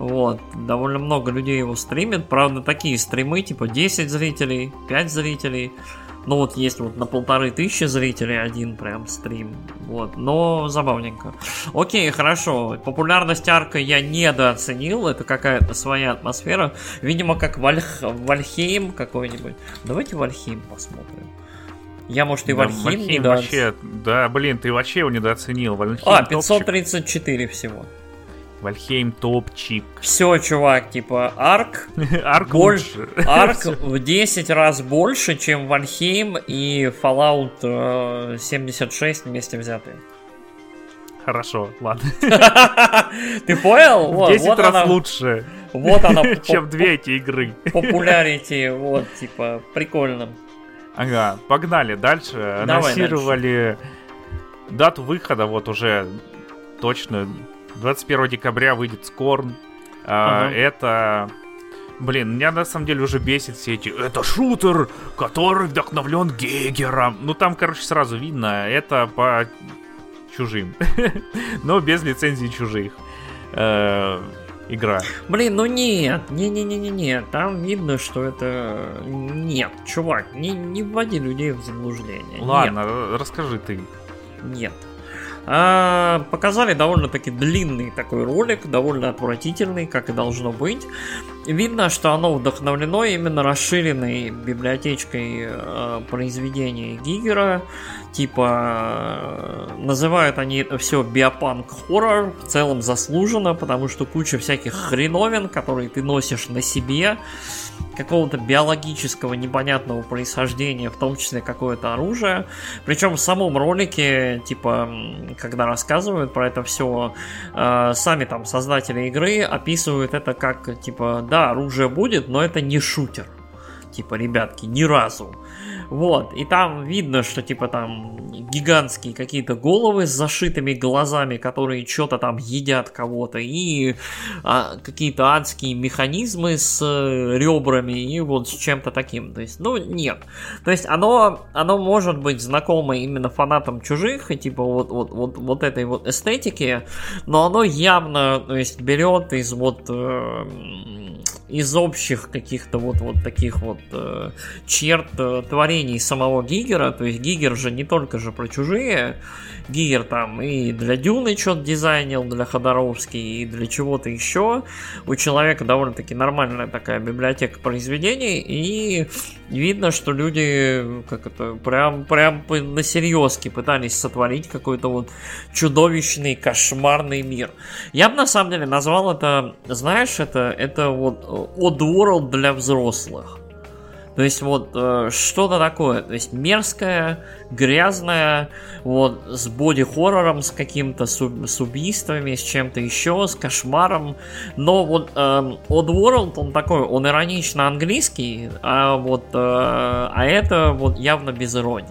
Вот, довольно много людей его стримит. Правда, такие стримы, типа 10 зрителей, 5 зрителей. Ну вот есть вот на полторы тысячи зрителей один прям стрим. Вот, но забавненько. Окей, хорошо. Популярность арка я недооценил. Это какая-то своя атмосфера. Видимо, как Вальх... Valheim какой-нибудь. Давайте Valheim посмотрим. Я, может, и да, Valheim, Valheim недооценил. Вообще, да, блин, ты вообще его недооценил. Valheim а, 534 топчик. всего. Valheim топчик. Все, чувак, типа, ARK, ARK больше. ARK в 10 раз больше, чем Valheim и Fallout 76 э, вместе взятые. Хорошо, ладно. Ты понял? В 10 раз лучше. Вот она. Чем две эти игры. Популярити, вот, типа, прикольно. Ага, погнали дальше. Анонсировали дату выхода, вот уже точно 21 декабря выйдет Скорн. А, ага. Это... Блин, меня на самом деле уже бесит все эти... Это шутер, который вдохновлен Гегером. Ну там, короче, сразу видно, это по чужим. Но без лицензии чужих. Э, игра. Блин, ну нет, не-не-не-не-не, там видно, что это... Нет, чувак, не, не вводи людей в заблуждение. Ладно, Нет. расскажи ты. Нет. А, показали довольно-таки длинный такой ролик, довольно отвратительный, как и должно быть. Видно, что оно вдохновлено именно расширенной библиотечкой э, произведений Гигера. Типа, э, называют они это все биопанк хоррор, в целом заслуженно, потому что куча всяких хреновин, которые ты носишь на себе, какого-то биологического непонятного происхождения, в том числе какое-то оружие. Причем в самом ролике, типа, когда рассказывают про это все, э, сами там создатели игры описывают это как, типа, да, оружие будет, но это не шутер. Типа, ребятки, ни разу. Вот, и там видно, что типа там гигантские какие-то головы с зашитыми глазами, которые что-то там едят кого-то, и а, какие-то адские механизмы с э, ребрами и вот с чем-то таким. То есть, ну, нет. То есть, оно, оно может быть знакомо именно фанатам чужих, и типа вот, вот, вот, вот этой вот эстетики, но оно явно, то есть, берет из вот э, из общих каких-то вот, вот таких вот э, черт э, творений самого Гигера. То есть Гигер же не только же про чужие. Гигер там и для Дюны что-то дизайнил, для Ходоровский, и для чего-то еще. У человека довольно-таки нормальная такая библиотека произведений, и видно, что люди как это, прям, прям на серьезки пытались сотворить какой-то вот чудовищный, кошмарный мир. Я бы на самом деле назвал это, знаешь, это, это вот Oddworld для взрослых. То есть вот э, что-то такое, то есть мерзкое, грязное, вот с боди-хоррором, с каким-то с, с убийствами, с чем-то еще, с кошмаром. Но вот э, Oddworld, он такой, он иронично английский, а вот э, а это вот явно без иронии.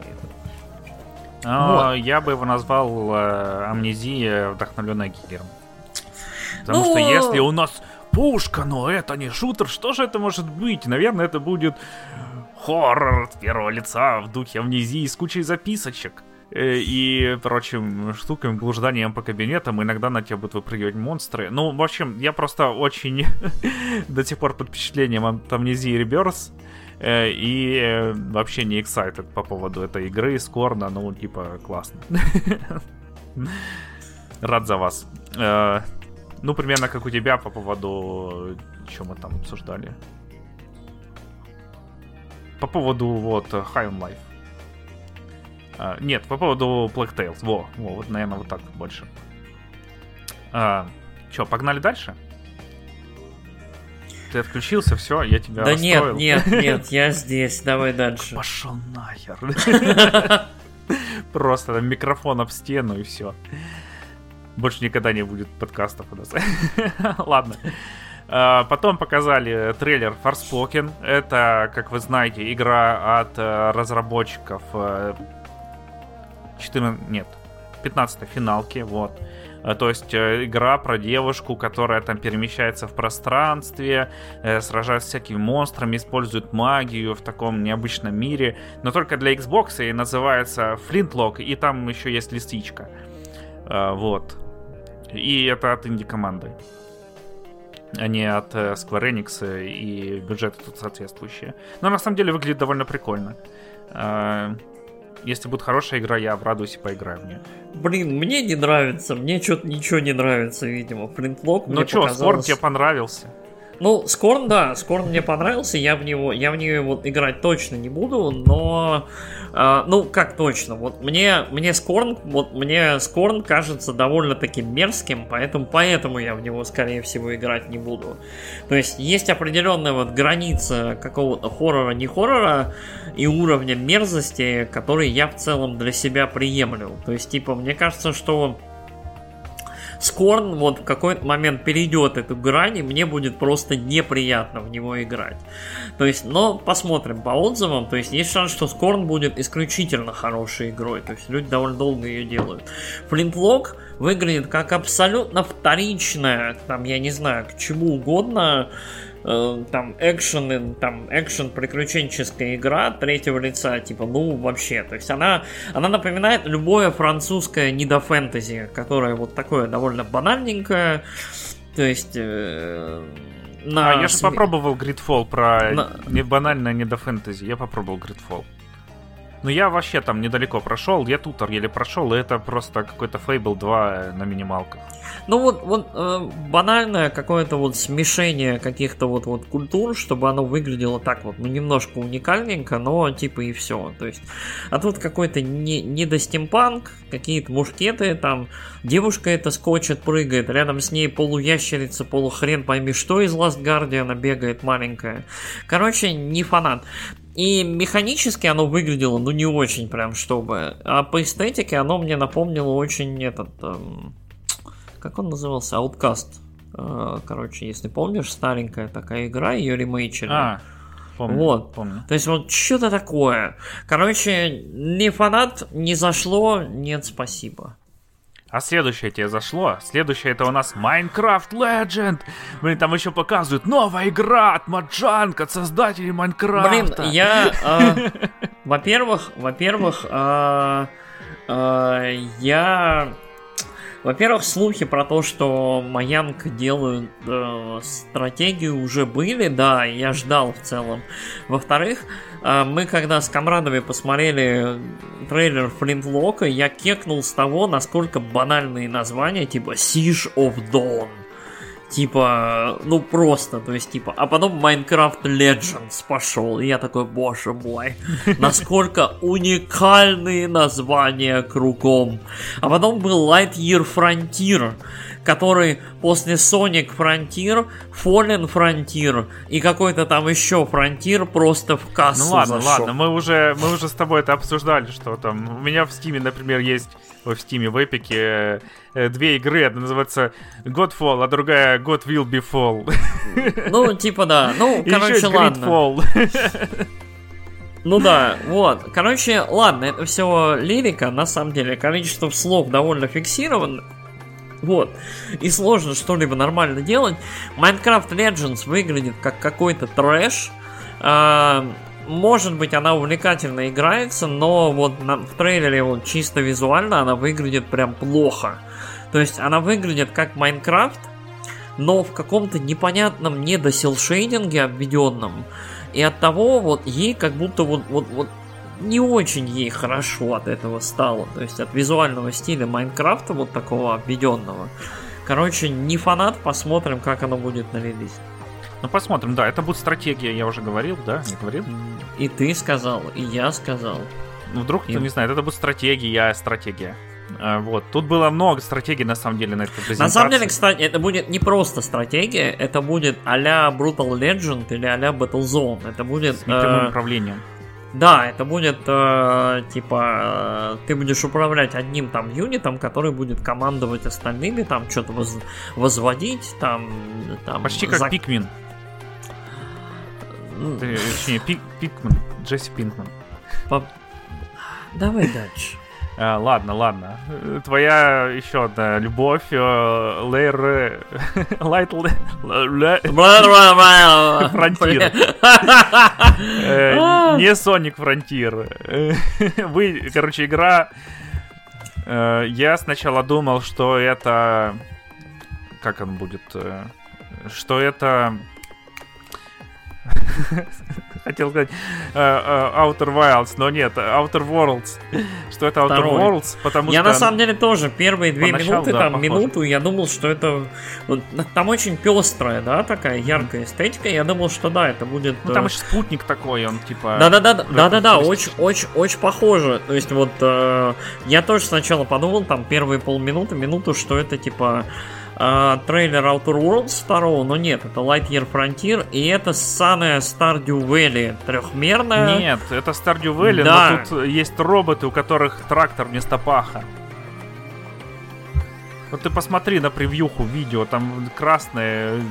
А, вот. Я бы его назвал э, амнезия, вдохновленная Гитлером. Потому ну... что если у нас пушка, но это не шутер. Что же это может быть? Наверное, это будет хоррор от первого лица в духе амнезии с кучей записочек э, и прочим штукам, блужданием по кабинетам. Иногда на тебя будут выпрыгивать монстры. Ну, в общем, я просто очень до сих пор под впечатлением от амнезии Реберс. Э, и э, вообще не excited по поводу этой игры, Скорна, ну, типа, классно. Рад за вас. Ну, примерно как у тебя по поводу... Что мы там обсуждали? По поводу вот High on Life. А, нет, по поводу Black Tales. Во, во, вот, наверное, вот так больше. А, Че, погнали дальше? Ты отключился, все, я тебя Да расстроил. нет, нет, нет, я здесь, давай дальше. Пошел нахер. Просто микрофон об стену и все. Больше никогда не будет подкастов у нас. Ладно. А, потом показали трейлер Forspoken. Это, как вы знаете, игра от э, разработчиков 14... Э, нет, 15 финалки, вот. Э, то есть игра про девушку, которая там перемещается в пространстве, сражается с всякими монстрами, использует магию в таком необычном мире. Но только для Xbox и называется Flintlock, и там еще есть лисичка. Вот. И это от инди-команды. А не от э, Square Enix, и бюджеты тут соответствующие. Но на самом деле выглядит довольно прикольно. Э, если будет хорошая игра, я обрадуюсь и поиграю в нее. Блин, мне не нравится, мне что-то ничего не нравится, видимо. Флинтлок Ну что, показалось... Скорн тебе понравился? Ну, Скорн, да, Скорн мне понравился, я в него, я в нее вот играть точно не буду, но, э, ну, как точно, вот мне, мне Скорн, вот мне Скорн кажется довольно таким мерзким, поэтому, поэтому я в него, скорее всего, играть не буду. То есть, есть определенная вот граница какого-то хоррора, не хоррора, и уровня мерзости, который я в целом для себя приемлю. То есть, типа, мне кажется, что Скорн вот в какой-то момент перейдет эту грань, и мне будет просто неприятно в него играть. То есть, но посмотрим по отзывам. То есть, есть шанс, что Скорн будет исключительно хорошей игрой. То есть, люди довольно долго ее делают. Флинтлок выглядит как абсолютно вторичная, там, я не знаю, к чему угодно там экшен, там экшен приключенческая игра третьего лица, типа, ну вообще, то есть она, она напоминает любое французское недофэнтези, которое вот такое довольно банальненькое, то есть... Э, на а, я же попробовал Gridfall про на... не банально, не до фэнтези. Я попробовал Gridfall. Ну, я вообще там недалеко прошел, я тутор еле прошел, и это просто какой-то Fable 2 на минималках. Ну вот, вот э, банальное какое-то вот смешение каких-то вот, вот культур, чтобы оно выглядело так вот, ну немножко уникальненько, но типа и все. То есть, а тут какой-то не, не до стимпанк, какие-то мушкеты, там девушка это скочит, прыгает, рядом с ней полуящерица, полухрен пойми что из Last Guardian бегает маленькая. Короче, не фанат. И механически оно выглядело, ну, не очень прям, чтобы. А по эстетике оно мне напомнило очень этот... Эм, как он назывался? Outcast. Э, короче, если помнишь, старенькая такая игра, ее ремейчили. А, помню, вот. помню. То есть вот что-то такое. Короче, не фанат, не зашло, нет, спасибо. А следующее тебе зашло? Следующее это у нас Minecraft Legend. Блин, там еще показывают новая игра от Маджанг, от создателей Майнкрафта. Блин, я, э, во-первых, во-первых, э, э, я во-первых, слухи про то, что Маянг делают э, стратегию уже были, да, я ждал в целом. Во-вторых, э, мы когда с комрадами посмотрели трейлер Флинтлока, я кекнул с того, насколько банальные названия, типа Siege of Dawn Типа, ну просто, то есть, типа, а потом Minecraft Legends пошел, и я такой, боже мой, насколько уникальные названия кругом. А потом был Lightyear Frontier, который после Sonic Frontier, Fallen Frontier и какой-то там еще Frontier просто в кассу Ну ладно, зашел. ладно, мы уже, мы уже с тобой это обсуждали, что там, у меня в Steam, например, есть в Steam, в Epic э, две игры. Одна называется Godfall, а другая God Will Be Fall. Ну, типа да. Ну, короче, ладно. Ну да, вот. Короче, ладно, это все лирика, на самом деле. Количество слов довольно фиксировано. Вот. И сложно что-либо нормально делать. Minecraft Legends выглядит как какой-то трэш. А, может быть, она увлекательно играется, но вот в трейлере вот чисто визуально она выглядит прям плохо. То есть она выглядит как Майнкрафт, но в каком-то непонятном недосилшейдинге обведенном. И от того вот ей как будто вот, вот, вот не очень ей хорошо от этого стало. То есть от визуального стиля Майнкрафта вот такого обведенного. Короче, не фанат, посмотрим, как оно будет на релизе. Ну, посмотрим, да, это будет стратегия, я уже говорил, да, не говорил? И ты сказал, и я сказал. Ну, вдруг и... кто не знает, это будет стратегия, стратегия. А, вот. Тут было много стратегий, на самом деле, на этой презентации. На самом деле, кстати, это будет не просто стратегия, это будет а-ля Brutal Legend или а-ля Battlezone. Это будет... С э... управлением. Да, это будет э, типа э, ты будешь управлять одним там юнитом, который будет командовать остальными, там что-то воз, возводить, там, там. Почти как за... Пикмин. Точнее, Пик, Пикман, Джесси Пинкман. По... Давай дальше. А, ладно, ладно. Твоя еще одна любовь, э, Лейр... Лайт... Фронтир. Э, не Sonic Frontier. Вы, короче, игра... Э, я сначала думал, что это... Как он будет? Что это Хотел сказать uh, Outer Wilds, но нет, Outer Worlds. Что это Outer Второй. Worlds? Потому я что... на самом деле тоже первые две минуты, да, там похоже. минуту, я думал, что это... Там очень пестрая, да, такая яркая эстетика. Я думал, что да, это будет... Ну там э, еще спутник такой, он типа... Да-да-да, да-да-да, очень, очень, очень похоже. То есть вот э, я тоже сначала подумал, там первые полминуты, минуту, что это типа э, трейлер Outer Worlds 2, но нет, это Lightyear Frontier, и это ссаная Stardew Valley трехмерная. Нет, это Stardew Valley, да. но тут есть роботы, у которых трактор вместо паха. Вот ты посмотри на превьюху видео, там красная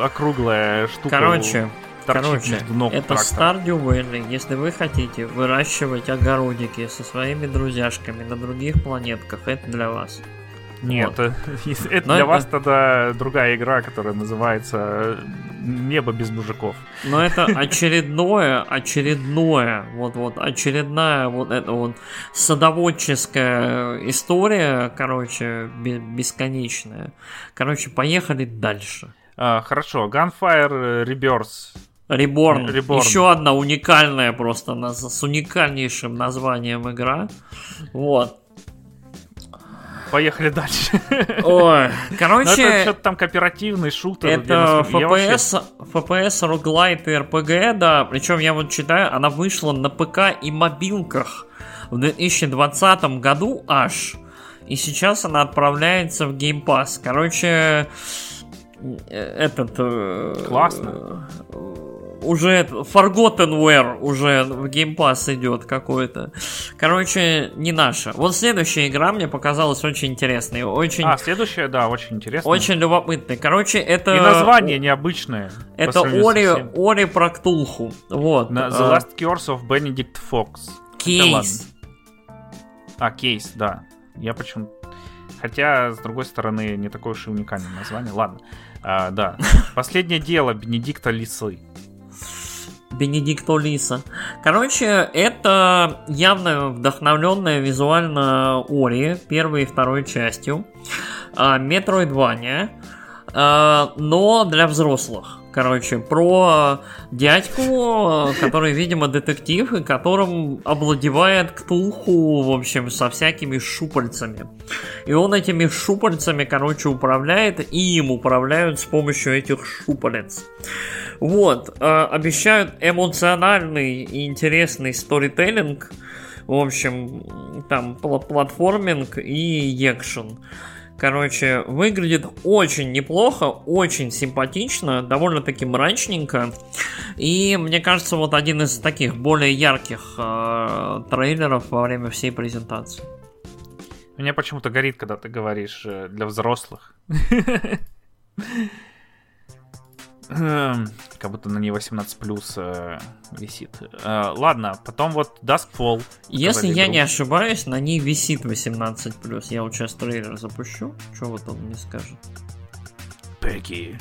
округлая штука. Короче, Короче, ног это. Stardew Valley. Если вы хотите выращивать огородики со своими друзьяшками на других планетках, это для вас. Нет, вот. это Но для это... вас тогда другая игра, которая называется «Небо без мужиков». Но это очередное, очередное, вот, вот, очередная вот эта вот садоводческая история, короче, бесконечная. Короче, поехали дальше. А, хорошо, Gunfire Rebirth Reborn. Reborn. Еще одна уникальная просто с уникальнейшим названием игра. Вот. Поехали дальше. Ой, короче... Ну, это что-то там кооперативный шутер. Это FPS. FPS, роглайт и RPG, да. Причем я вот читаю, она вышла на ПК и мобилках в 2020 году аж. И сейчас она отправляется в Game Pass. Короче, э, этот... Э, Классно. Э, уже Forgottenware уже в Game Pass идет какой-то. Короче, не наша. Вот следующая игра мне показалась очень интересной. Очень... А, следующая, да, очень интересная. Очень любопытная. Короче, это... И название необычное. Это Ори, Ори про Ктулху. Вот. The а. Last Curse of Benedict Fox. Кейс. А, кейс, да. Я почему... Хотя, с другой стороны, не такое уж и уникальное название. Ладно. А, да. Последнее дело Бенедикта Лисы. Бенедикто Лиса. Короче, это явно вдохновленная визуально Ори, первой и второй частью. Метроидвания, но для взрослых. Короче, про дядьку, который, видимо, детектив, и которым обладевает Ктулху, в общем, со всякими шупальцами. И он этими шупальцами, короче, управляет, и им управляют с помощью этих шупалец. Вот, э, обещают эмоциональный и интересный сторителлинг. В общем, там платформинг и экшен. Короче, выглядит очень неплохо, очень симпатично, довольно-таки мрачненько. И мне кажется, вот один из таких более ярких э, трейлеров во время всей презентации. Мне почему-то горит, когда ты говоришь э, для взрослых. Эм, как будто на ней 18 плюс э, висит. Э, ладно, потом вот Duskfall. Если я игру. не ошибаюсь, на ней висит 18 плюс. Я вот сейчас трейлер запущу. Что вот он мне скажет? Пеки.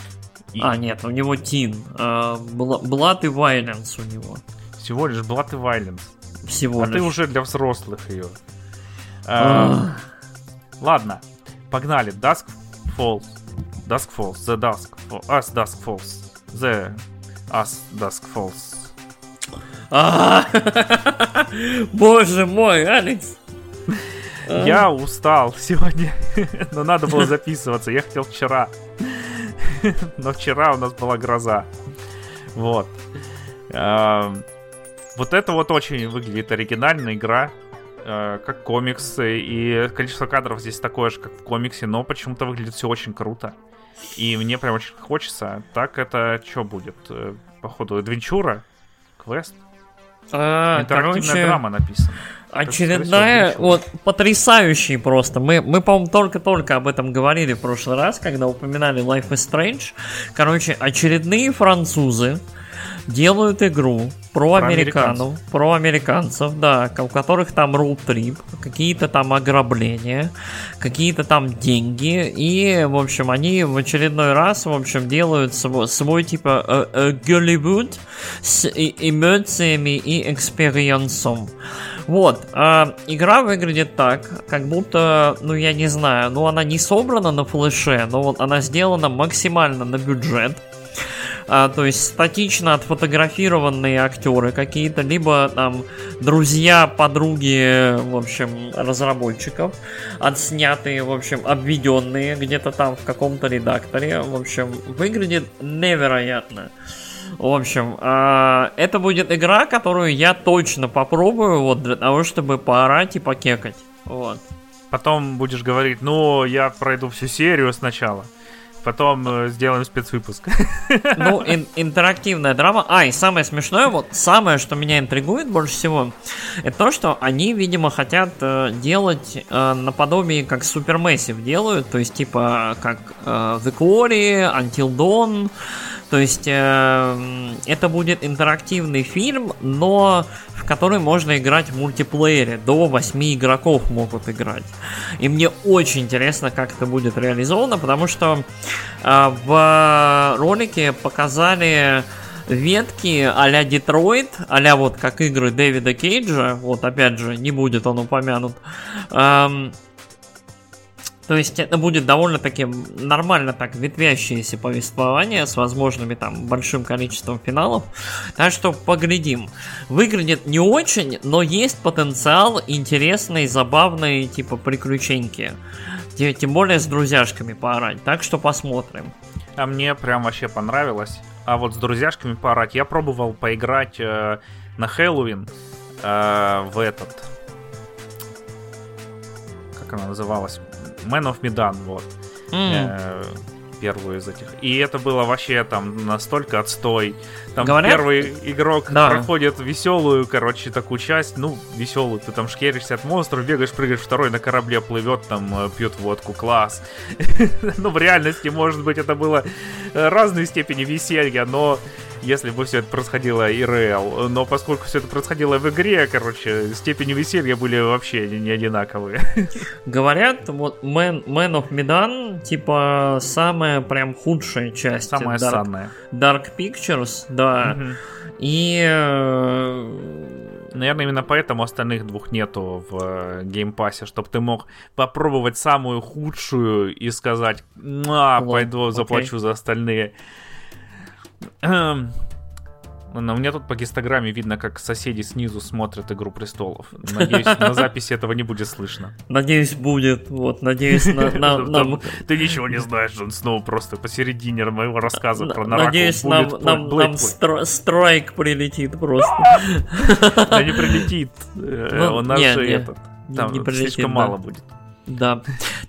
И... А, нет, у него Тин. Э, Blood и Violence у него. Всего лишь Blood и Violence. Всего а лишь. ты уже для взрослых ее. Э, ладно, погнали. Duskfall. Dusk Falls, The Dusk Us Dusk Falls, The Us Dusk Falls. Боже мой, Алекс! Я устал сегодня, но надо было записываться. Я хотел вчера, но вчера у нас была гроза. Вот. Вот это вот очень выглядит оригинально игра, э, как комиксы, и количество кадров здесь такое же, как в комиксе, но почему-то выглядит все очень круто. И мне прям очень хочется. Так это что будет? Э, походу, адвенчура? Квест? А, Интерактивная короче, драма написана. Очередная, вот, потрясающий просто. Мы, мы по-моему, только-только об этом говорили в прошлый раз, когда упоминали Life is Strange. Короче, очередные французы, делают игру про, про американцев. про американцев, да, у которых там роуд-трип, какие-то там ограбления, какие-то там деньги, и, в общем, они в очередной раз, в общем, делают свой, свой типа э, э, Голливуд с эмоциями и experience ом. Вот, э, игра выглядит так, как будто, ну я не знаю, ну она не собрана на Flash е, но вот она сделана максимально на бюджет а, то есть статично отфотографированные актеры какие-то, либо там друзья, подруги, в общем, разработчиков, отснятые, в общем, обведенные где-то там в каком-то редакторе, в общем, выглядит невероятно. В общем, а, это будет игра, которую я точно попробую, вот для того, чтобы поорать и покекать. Вот. Потом будешь говорить, ну, я пройду всю серию сначала. Потом э, сделаем спецвыпуск. Ну, ин- интерактивная драма. А, и самое смешное, вот самое, что меня интригует больше всего, это то, что они, видимо, хотят э, делать э, наподобие, как Supermassive делают, то есть, типа, как э, The Quarry, Until Dawn, То есть э, это будет интерактивный фильм, но в который можно играть в мультиплеере. До 8 игроков могут играть. И мне очень интересно, как это будет реализовано, потому что э, в ролике показали ветки а-ля Детройт, а вот как игры Дэвида Кейджа, вот опять же, не будет он упомянут. Эм, то есть это будет довольно таким нормально так ветвящееся повествование с возможными там большим количеством финалов. Так что поглядим. Выглядит не очень, но есть потенциал интересный, забавный, типа приключеньки. Тем более с друзьяшками поорать. Так что посмотрим. А мне прям вообще понравилось. А вот с друзьяшками поорать. Я пробовал поиграть э, на Хэллоуин э, в этот... Как она называлась? Man of Medan, вот. Mm. Э, первую из этих. И это было вообще там настолько отстой. Там Говорят? первый игрок да. проходит веселую, короче, такую часть, ну, веселую, ты там шкеришься от монстров, бегаешь, прыгаешь, второй на корабле плывет, там э, пьет водку, класс. ну, в реальности, может быть, это было э, разной степени веселья, но если бы все это происходило IRL. Но поскольку все это происходило в игре, короче, степени веселья были вообще не одинаковые. Говорят, вот Man, Man of Medan, типа, самая прям худшая часть. Самая Dark, санная. Dark Pictures, да. Угу. И... Э, Наверное, именно поэтому остальных двух нету в Game Pass е, чтобы ты мог попробовать самую худшую и сказать, а, пойду заплачу okay. за остальные. Эм, на мне тут по гистограмме видно, как соседи снизу смотрят Игру престолов. Надеюсь, на записи этого не будет слышно. Надеюсь, будет. Вот, надеюсь, нам... Ты ничего не знаешь, Джон Сноу, просто посередине моего рассказа про Нараку Надеюсь, нам страйк прилетит просто. Да не прилетит. Э, у нас же этот... Там слишком мало будет. Да.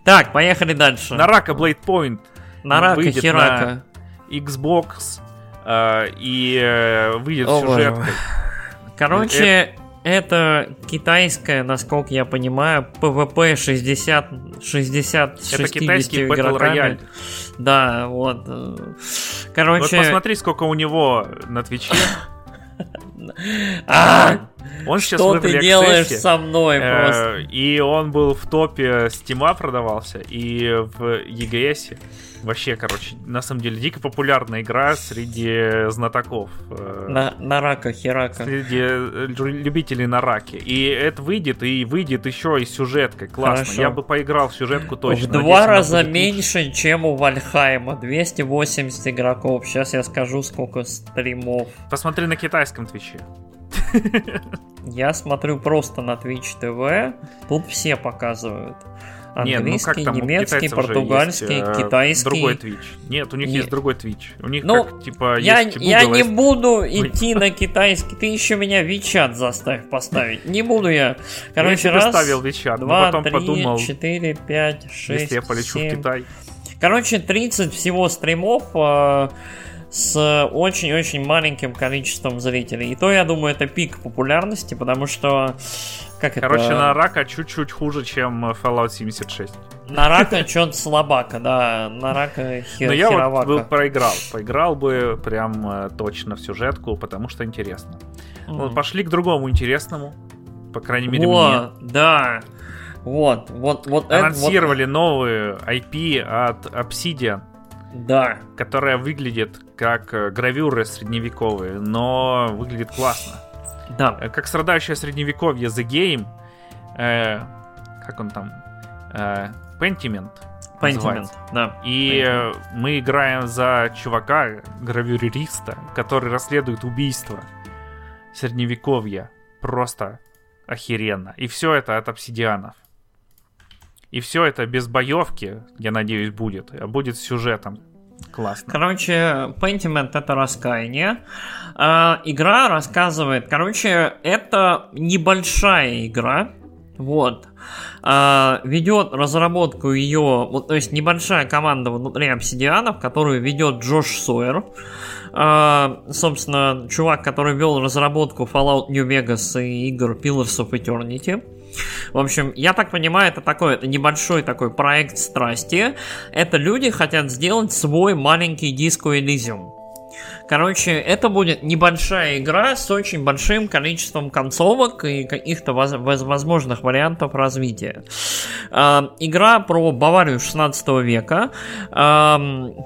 Так, поехали дальше. Нарака Blade Point. Нарака Хирака. Xbox и э, выйдет О, сюжеткой. Короче, это... это китайская, насколько я понимаю, PvP 60, 60 Это китайский Battle Royale. Да, вот. Короче... Вот посмотри, сколько у него на Твиче. А, он сейчас Что ты делаешь со мной э, просто? И он был в топе Стима продавался, и в EGS. Вообще, короче, на самом деле дико популярная игра среди знатоков. Э, на, на рака, херака. Среди э, любителей на раке. И это выйдет, и выйдет еще и сюжеткой. Классно. Хорошо. Я бы поиграл в сюжетку точно. В два раза меньше, лучше. чем у Вальхайма. 280 игроков. Сейчас я скажу, сколько стримов. Посмотри на китайском твиче. Я смотрю просто на Twitch TV. Тут все показывают. Английский, Нет, ну как там, немецкий, португальский, есть, э, китайский. Другой Twitch. Нет, у них Нет. есть другой Twitch. У них ну, как, типа, я, есть я не буду идти на китайский. Ты еще меня Вичат заставь поставить. Не буду я. Короче, я раз, ставил Вичат, два, потом три, подумал, четыре, пять, шесть, Если я полечу 7. в Китай. Короче, 30 всего стримов э, с очень-очень маленьким количеством зрителей. И то, я думаю, это пик популярности, потому что как Короче, это... на рака чуть-чуть хуже, чем Fallout 76. На рака что-то слабака, да. На рака хер, Но я вот был, проиграл. Поиграл бы прям э, точно в сюжетку, потому что интересно. Mm. Вот, пошли к другому интересному. По крайней мере, вот, мне. Да. Вот, вот, вот. Анонсировали это, вот... новую IP от Obsidian. Да. Которая выглядит как э, гравюры средневековые, но выглядит классно. Да. Э, как страдающее средневековье The Game, э, как он там, э, Pentiment. Pentiment, да. И Pentiment. мы играем за чувака, гравюриста, который расследует убийство средневековья. Просто охеренно. И все это от обсидианов. И все это без боевки, я надеюсь, будет, а будет с сюжетом. Классно. Короче, Pentiment это раскаяние. Э, игра рассказывает, короче, это небольшая игра. Вот. Э, ведет разработку ее, вот, то есть небольшая команда внутри обсидианов, которую ведет Джош Сойер. Э, собственно, чувак, который вел разработку Fallout New Vegas и игр Pillars of Eternity. В общем, я так понимаю, это такой это небольшой такой проект страсти. Это люди хотят сделать свой маленький диско Elysium. Короче, это будет небольшая игра с очень большим количеством концовок и каких-то возможных вариантов развития. Э, игра про Баварию 16 века. Э,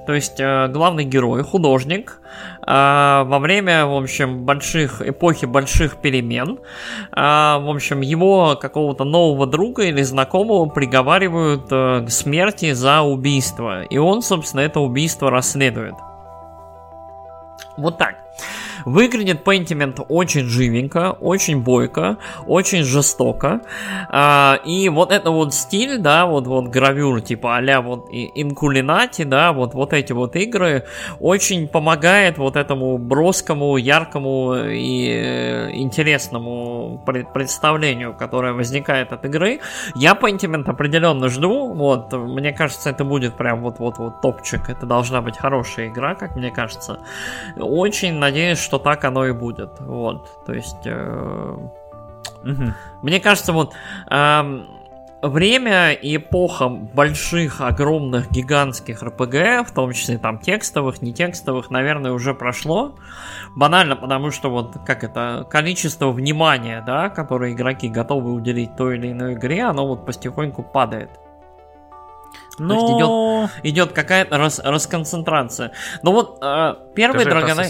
то есть э, главный герой, художник, э, во время, в общем, больших эпохи больших перемен, в общем, его какого-то нового друга или знакомого приговаривают э, к смерти за убийство. И он, собственно, это убийство расследует. Вот так. Выглядит Pentiment очень живенько, очень бойко, очень жестоко. А, и вот это вот стиль, да, вот, вот гравюр типа а вот инкулинати, да, вот, вот эти вот игры очень помогает вот этому броскому, яркому и э, интересному представлению, которое возникает от игры. Я Pentiment определенно жду, вот, мне кажется, это будет прям вот-вот-вот топчик, это должна быть хорошая игра, как мне кажется. Очень надеюсь, что так оно и будет. Вот, то есть... Э, угу. Мне кажется, вот... Э, время и эпоха больших, огромных, гигантских РПГ, в том числе там текстовых, не текстовых, наверное, уже прошло. Банально, потому что вот как это количество внимания, да, которое игроки готовы уделить той или иной игре, оно вот постепеньку падает. Но... идет, идет какая-то рас, расконцентрация. Но вот э, первый Dragon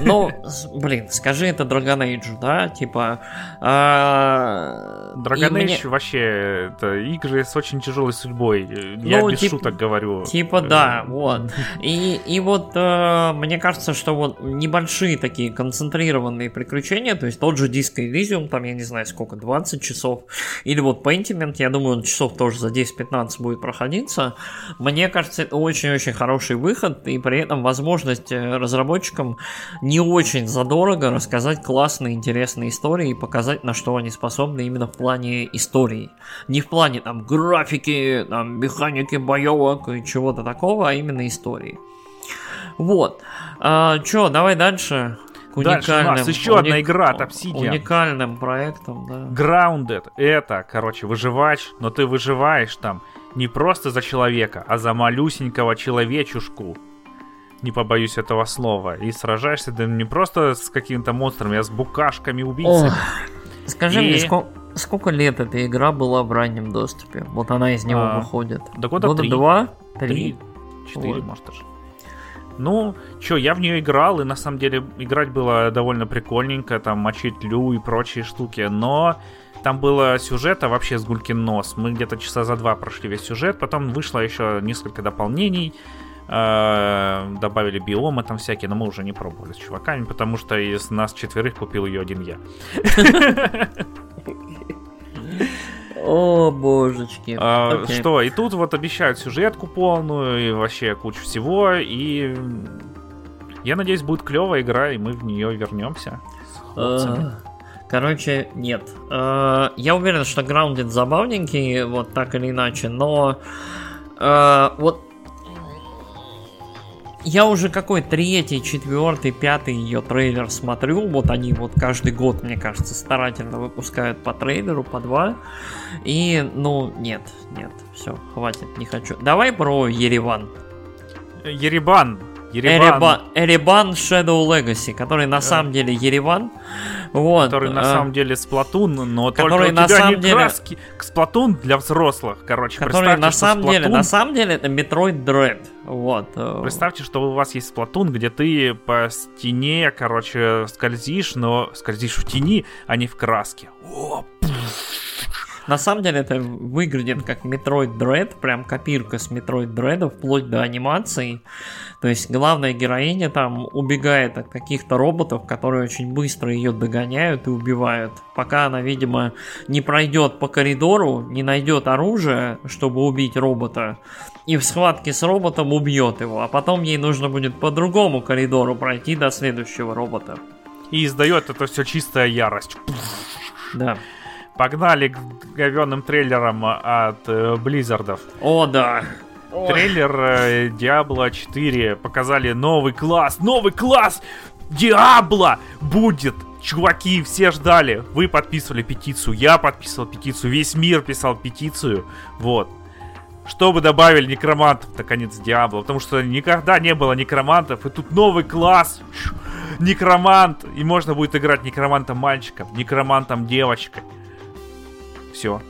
ну, блин, скажи это Dragon Age, да, типа... А... Dragon Age мне... вообще это игры с очень тяжелой судьбой. Я ну, без тип... шуток говорю. Типа да, вот. И, и вот э, мне кажется, что вот небольшие такие концентрированные приключения, то есть тот же Disco Elysium, там я не знаю сколько, 20 часов, или вот Pentiment, я думаю, он часов тоже за 10-15 будет проходиться. Мне кажется, это очень-очень хороший выход, и при этом возможность э, разработчикам не очень задорого рассказать классные, интересные истории и показать, на что они способны именно в плане истории. Не в плане там графики, там, механики боевок и чего-то такого, а именно истории. Вот. А, чё, давай дальше. К Дальше у нас еще уник... одна игра от Obsidian. Уникальным проектом, да. Grounded. Это, короче, выживач, но ты выживаешь там не просто за человека, а за малюсенького человечушку не побоюсь этого слова, и сражаешься ты не просто с каким-то монстром, а с букашками-убийцами. Скажи и... мне, сколько, сколько лет эта игра была в раннем доступе? Вот она из него а, выходит. Да года, года три. два? Три? Четыре, вот. может даже. Ну, чё, я в нее играл, и на самом деле играть было довольно прикольненько, там мочить лю и прочие штуки, но там было сюжета вообще с гулькин нос. Мы где-то часа за два прошли весь сюжет, потом вышло еще несколько дополнений, добавили биомы там всякие, но мы уже не пробовали с чуваками, потому что из нас четверых купил ее один я. О, божечки. А, okay. Что, и тут вот обещают сюжетку полную, и вообще кучу всего, и я надеюсь, будет клевая игра, и мы в нее вернемся. А, короче, нет. Я уверен, что Grounded забавненький, вот так или иначе, но вот я уже какой третий, четвертый, пятый ее трейлер смотрю. Вот они вот каждый год, мне кажется, старательно выпускают по трейлеру, по два. И, ну, нет, нет, все, хватит, не хочу. Давай про Ереван. Еребан. Еребан. Эребан Shadow Legacy, который на самом деле Ереван. Вот, который на э, самом деле Сплатун, но который на самом деле... краски. Сплатун для взрослых, короче. Который на самом деле, на самом деле это Metroid Dread. Вот. Э. Представьте, что у вас есть Сплатун, где ты по стене, короче, скользишь, но скользишь в тени, а не в краске. О, на самом деле это выглядит как Metroid Dread, прям копирка с Metroid Dread, вплоть до анимации. То есть главная героиня там убегает от каких-то роботов, которые очень быстро ее догоняют и убивают. Пока она, видимо, не пройдет по коридору, не найдет оружие, чтобы убить робота, и в схватке с роботом убьет его. А потом ей нужно будет по другому коридору пройти до следующего робота. И издает это все чистая ярость. Да. Погнали к говенным трейлерам от э, Blizzard ов. О, да. Трейлер э, Diablo 4 показали новый класс, новый класс! Диабло будет! Чуваки, все ждали. Вы подписывали петицию, я подписывал петицию, весь мир писал петицию. Вот. чтобы добавили некромантов, наконец, Диабло. Потому что никогда не было некромантов, и тут новый класс. Некромант. И можно будет играть некромантом мальчиком, некромантом девочкой. Все.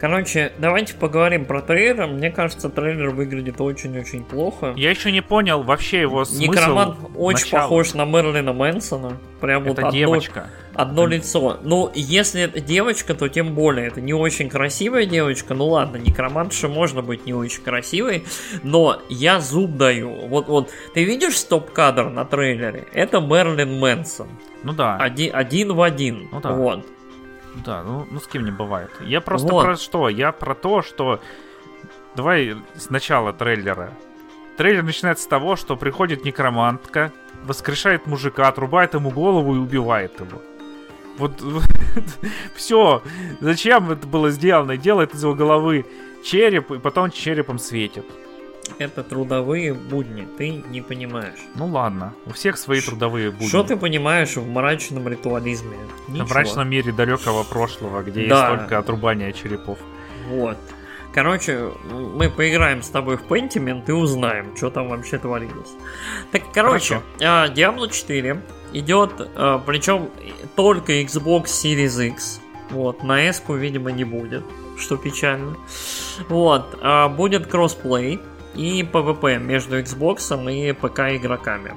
Короче, давайте поговорим про трейлер. Мне кажется, трейлер выглядит очень-очень плохо. Я еще не понял вообще его смысл. Некромант очень начала. похож на Мерлина Мэнсона. Прям это вот девочка. Одно, одно лицо. Ну, если это девочка, то тем более. Это не очень красивая девочка. Ну ладно, некромантша можно быть не очень красивой. Но я зуб даю. Вот, вот. Ты видишь стоп-кадр на трейлере? Это Мерлин Мэнсон. Ну да. Один, один в один. Ну да. Вот. Да, ну, ну с кем не бывает. Я просто вот. про что? Я про то, что... Давай с начала трейлера. Трейлер начинается с того, что приходит некромантка, воскрешает мужика, отрубает ему голову и убивает его. Вот, вот все. Зачем это было сделано? Делает из его головы череп, и потом черепом светит. Это трудовые будни, ты не понимаешь. Ну ладно, у всех свои Ш- трудовые будни. Что ты понимаешь в мрачном ритуализме? Ничего. В мрачном мире далекого прошлого, где да. есть только отрубание черепов. Вот. Короче, мы поиграем с тобой в Pentiment и узнаем, что там вообще творилось. Так, короче, Хорошо. Diablo 4 идет, а, причем только Xbox Series X. Вот, на S, видимо, не будет, что печально. Вот, а, будет кроссплей и PvP между Xbox и ПК игроками.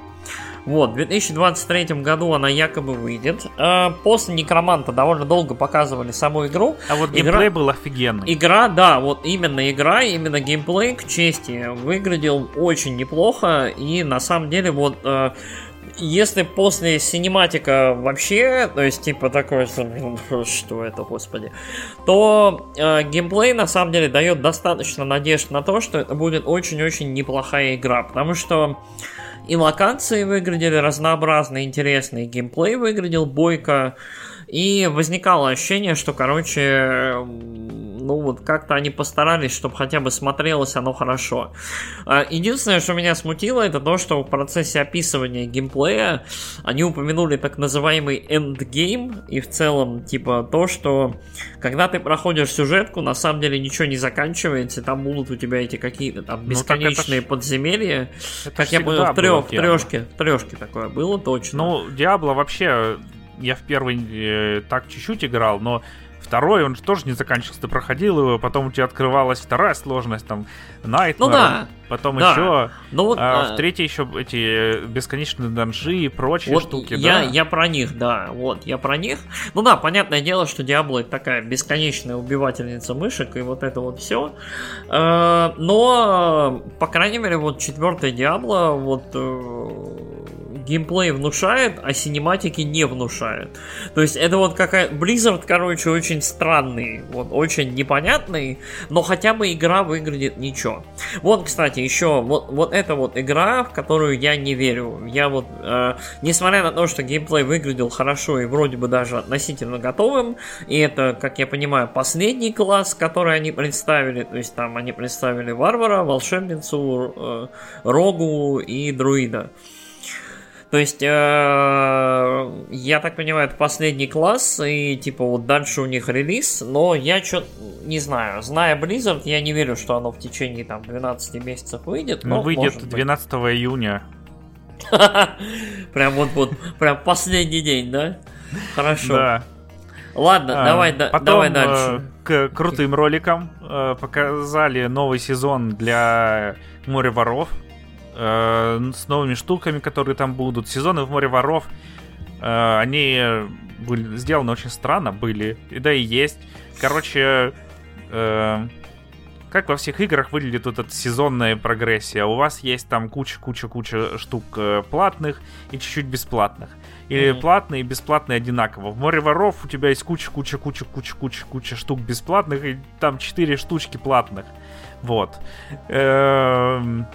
Вот, в 2023 году она якобы выйдет. А, после Некроманта довольно долго показывали саму игру. А вот геймплей игра... был офигенный. Игра, да, вот именно игра, именно геймплей, к чести, выглядел очень неплохо. И на самом деле вот а, если после синематика вообще, то есть типа такое, что это, господи, то э, геймплей на самом деле дает достаточно надежд на то, что это будет очень-очень неплохая игра, потому что и локации выглядели разнообразно, интересные, геймплей выглядел бойко, и возникало ощущение, что, короче, ну вот как-то они постарались, чтобы хотя бы смотрелось оно хорошо. А, единственное, что меня смутило, это то, что в процессе описывания геймплея они упомянули так называемый endgame, и в целом, типа, то, что когда ты проходишь сюжетку, на самом деле ничего не заканчивается, там будут у тебя эти какие-то там бесконечные ну, подземелья. Это как я понял, в, трех, в трешке, в трешке такое было точно. Ну, Диабло вообще я в первый э, так чуть-чуть играл, но второй, он же тоже не заканчивался. Ты проходил его, потом у тебя открывалась вторая сложность, там, Nightmare, ну, да. потом да. еще, ну, а, а, в третьей еще эти бесконечные данжи и прочие вот штуки, я, да? Я про них, да, вот, я про них. Ну да, понятное дело, что Диабло это такая бесконечная убивательница мышек, и вот это вот все. Э, но, по крайней мере, вот четвертая Диабло, вот э, геймплей внушает, а синематики не внушают. То есть это вот какая... Blizzard, короче, очень странный, вот, очень непонятный, но хотя бы игра выглядит ничего. Вот, кстати, еще вот, вот эта вот игра, в которую я не верю. Я вот, э, несмотря на то, что геймплей выглядел хорошо и вроде бы даже относительно готовым, и это, как я понимаю, последний класс, который они представили, то есть там они представили варвара, волшебницу, э, рогу и друида. То есть, э, я так понимаю, это последний класс, и типа вот дальше у них релиз, но я что не знаю, зная Blizzard, я не верю, что оно в течение там 12 месяцев выйдет. Ну, выйдет 12 июня. Прям вот, вот, прям последний день, да? Хорошо. Да. Ладно, а, давай, потом, давай э, дальше. К крутым роликам э, показали новый сезон для Море воров э, с новыми штуками, которые там будут. Сезоны в море воров, э, они были сделаны очень странно, были, и да и есть. Короче, э, как во всех играх выглядит вот эта сезонная прогрессия. У вас есть там куча-куча-куча штук э, платных и чуть-чуть бесплатных. Или mm-hmm. платные и бесплатные одинаково. В море воров у тебя есть куча-куча-куча-куча-куча штук бесплатных, и там 4 штучки платных. Вот. Эм...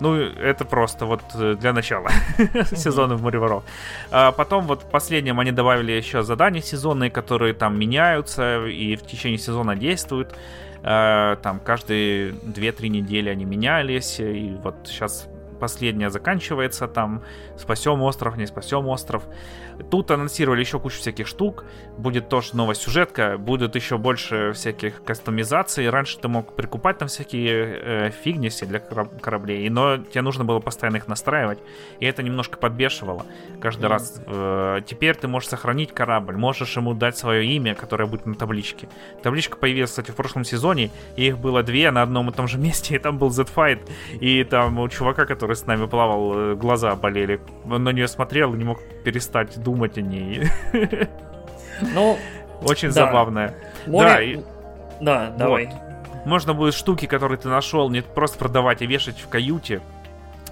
Ну, это просто вот э, для начала сезона в море воров. А потом вот в последнем они добавили еще задания сезонные, которые там меняются и в течение сезона действуют. А, там каждые 2-3 недели они менялись, и вот сейчас последняя заканчивается, там спасем остров, не спасем остров. Тут анонсировали еще кучу всяких штук. Будет тоже новая сюжетка, будет еще больше всяких кастомизаций. Раньше ты мог прикупать там всякие э, фигни все для кораблей, но тебе нужно было постоянно их настраивать. И это немножко подбешивало каждый mm. раз. Э, теперь ты можешь сохранить корабль, можешь ему дать свое имя, которое будет на табличке. Табличка появилась, кстати, в прошлом сезоне, и их было две на одном и том же месте, и там был Z-Fight, и там у чувака, который с нами плавал, э, глаза болели. Он на нее смотрел и не мог перестать думать о ней. Ну, очень да. забавная. Море... Да, и... да, давай. Вот. Можно будет штуки, которые ты нашел, не просто продавать, а вешать в каюте.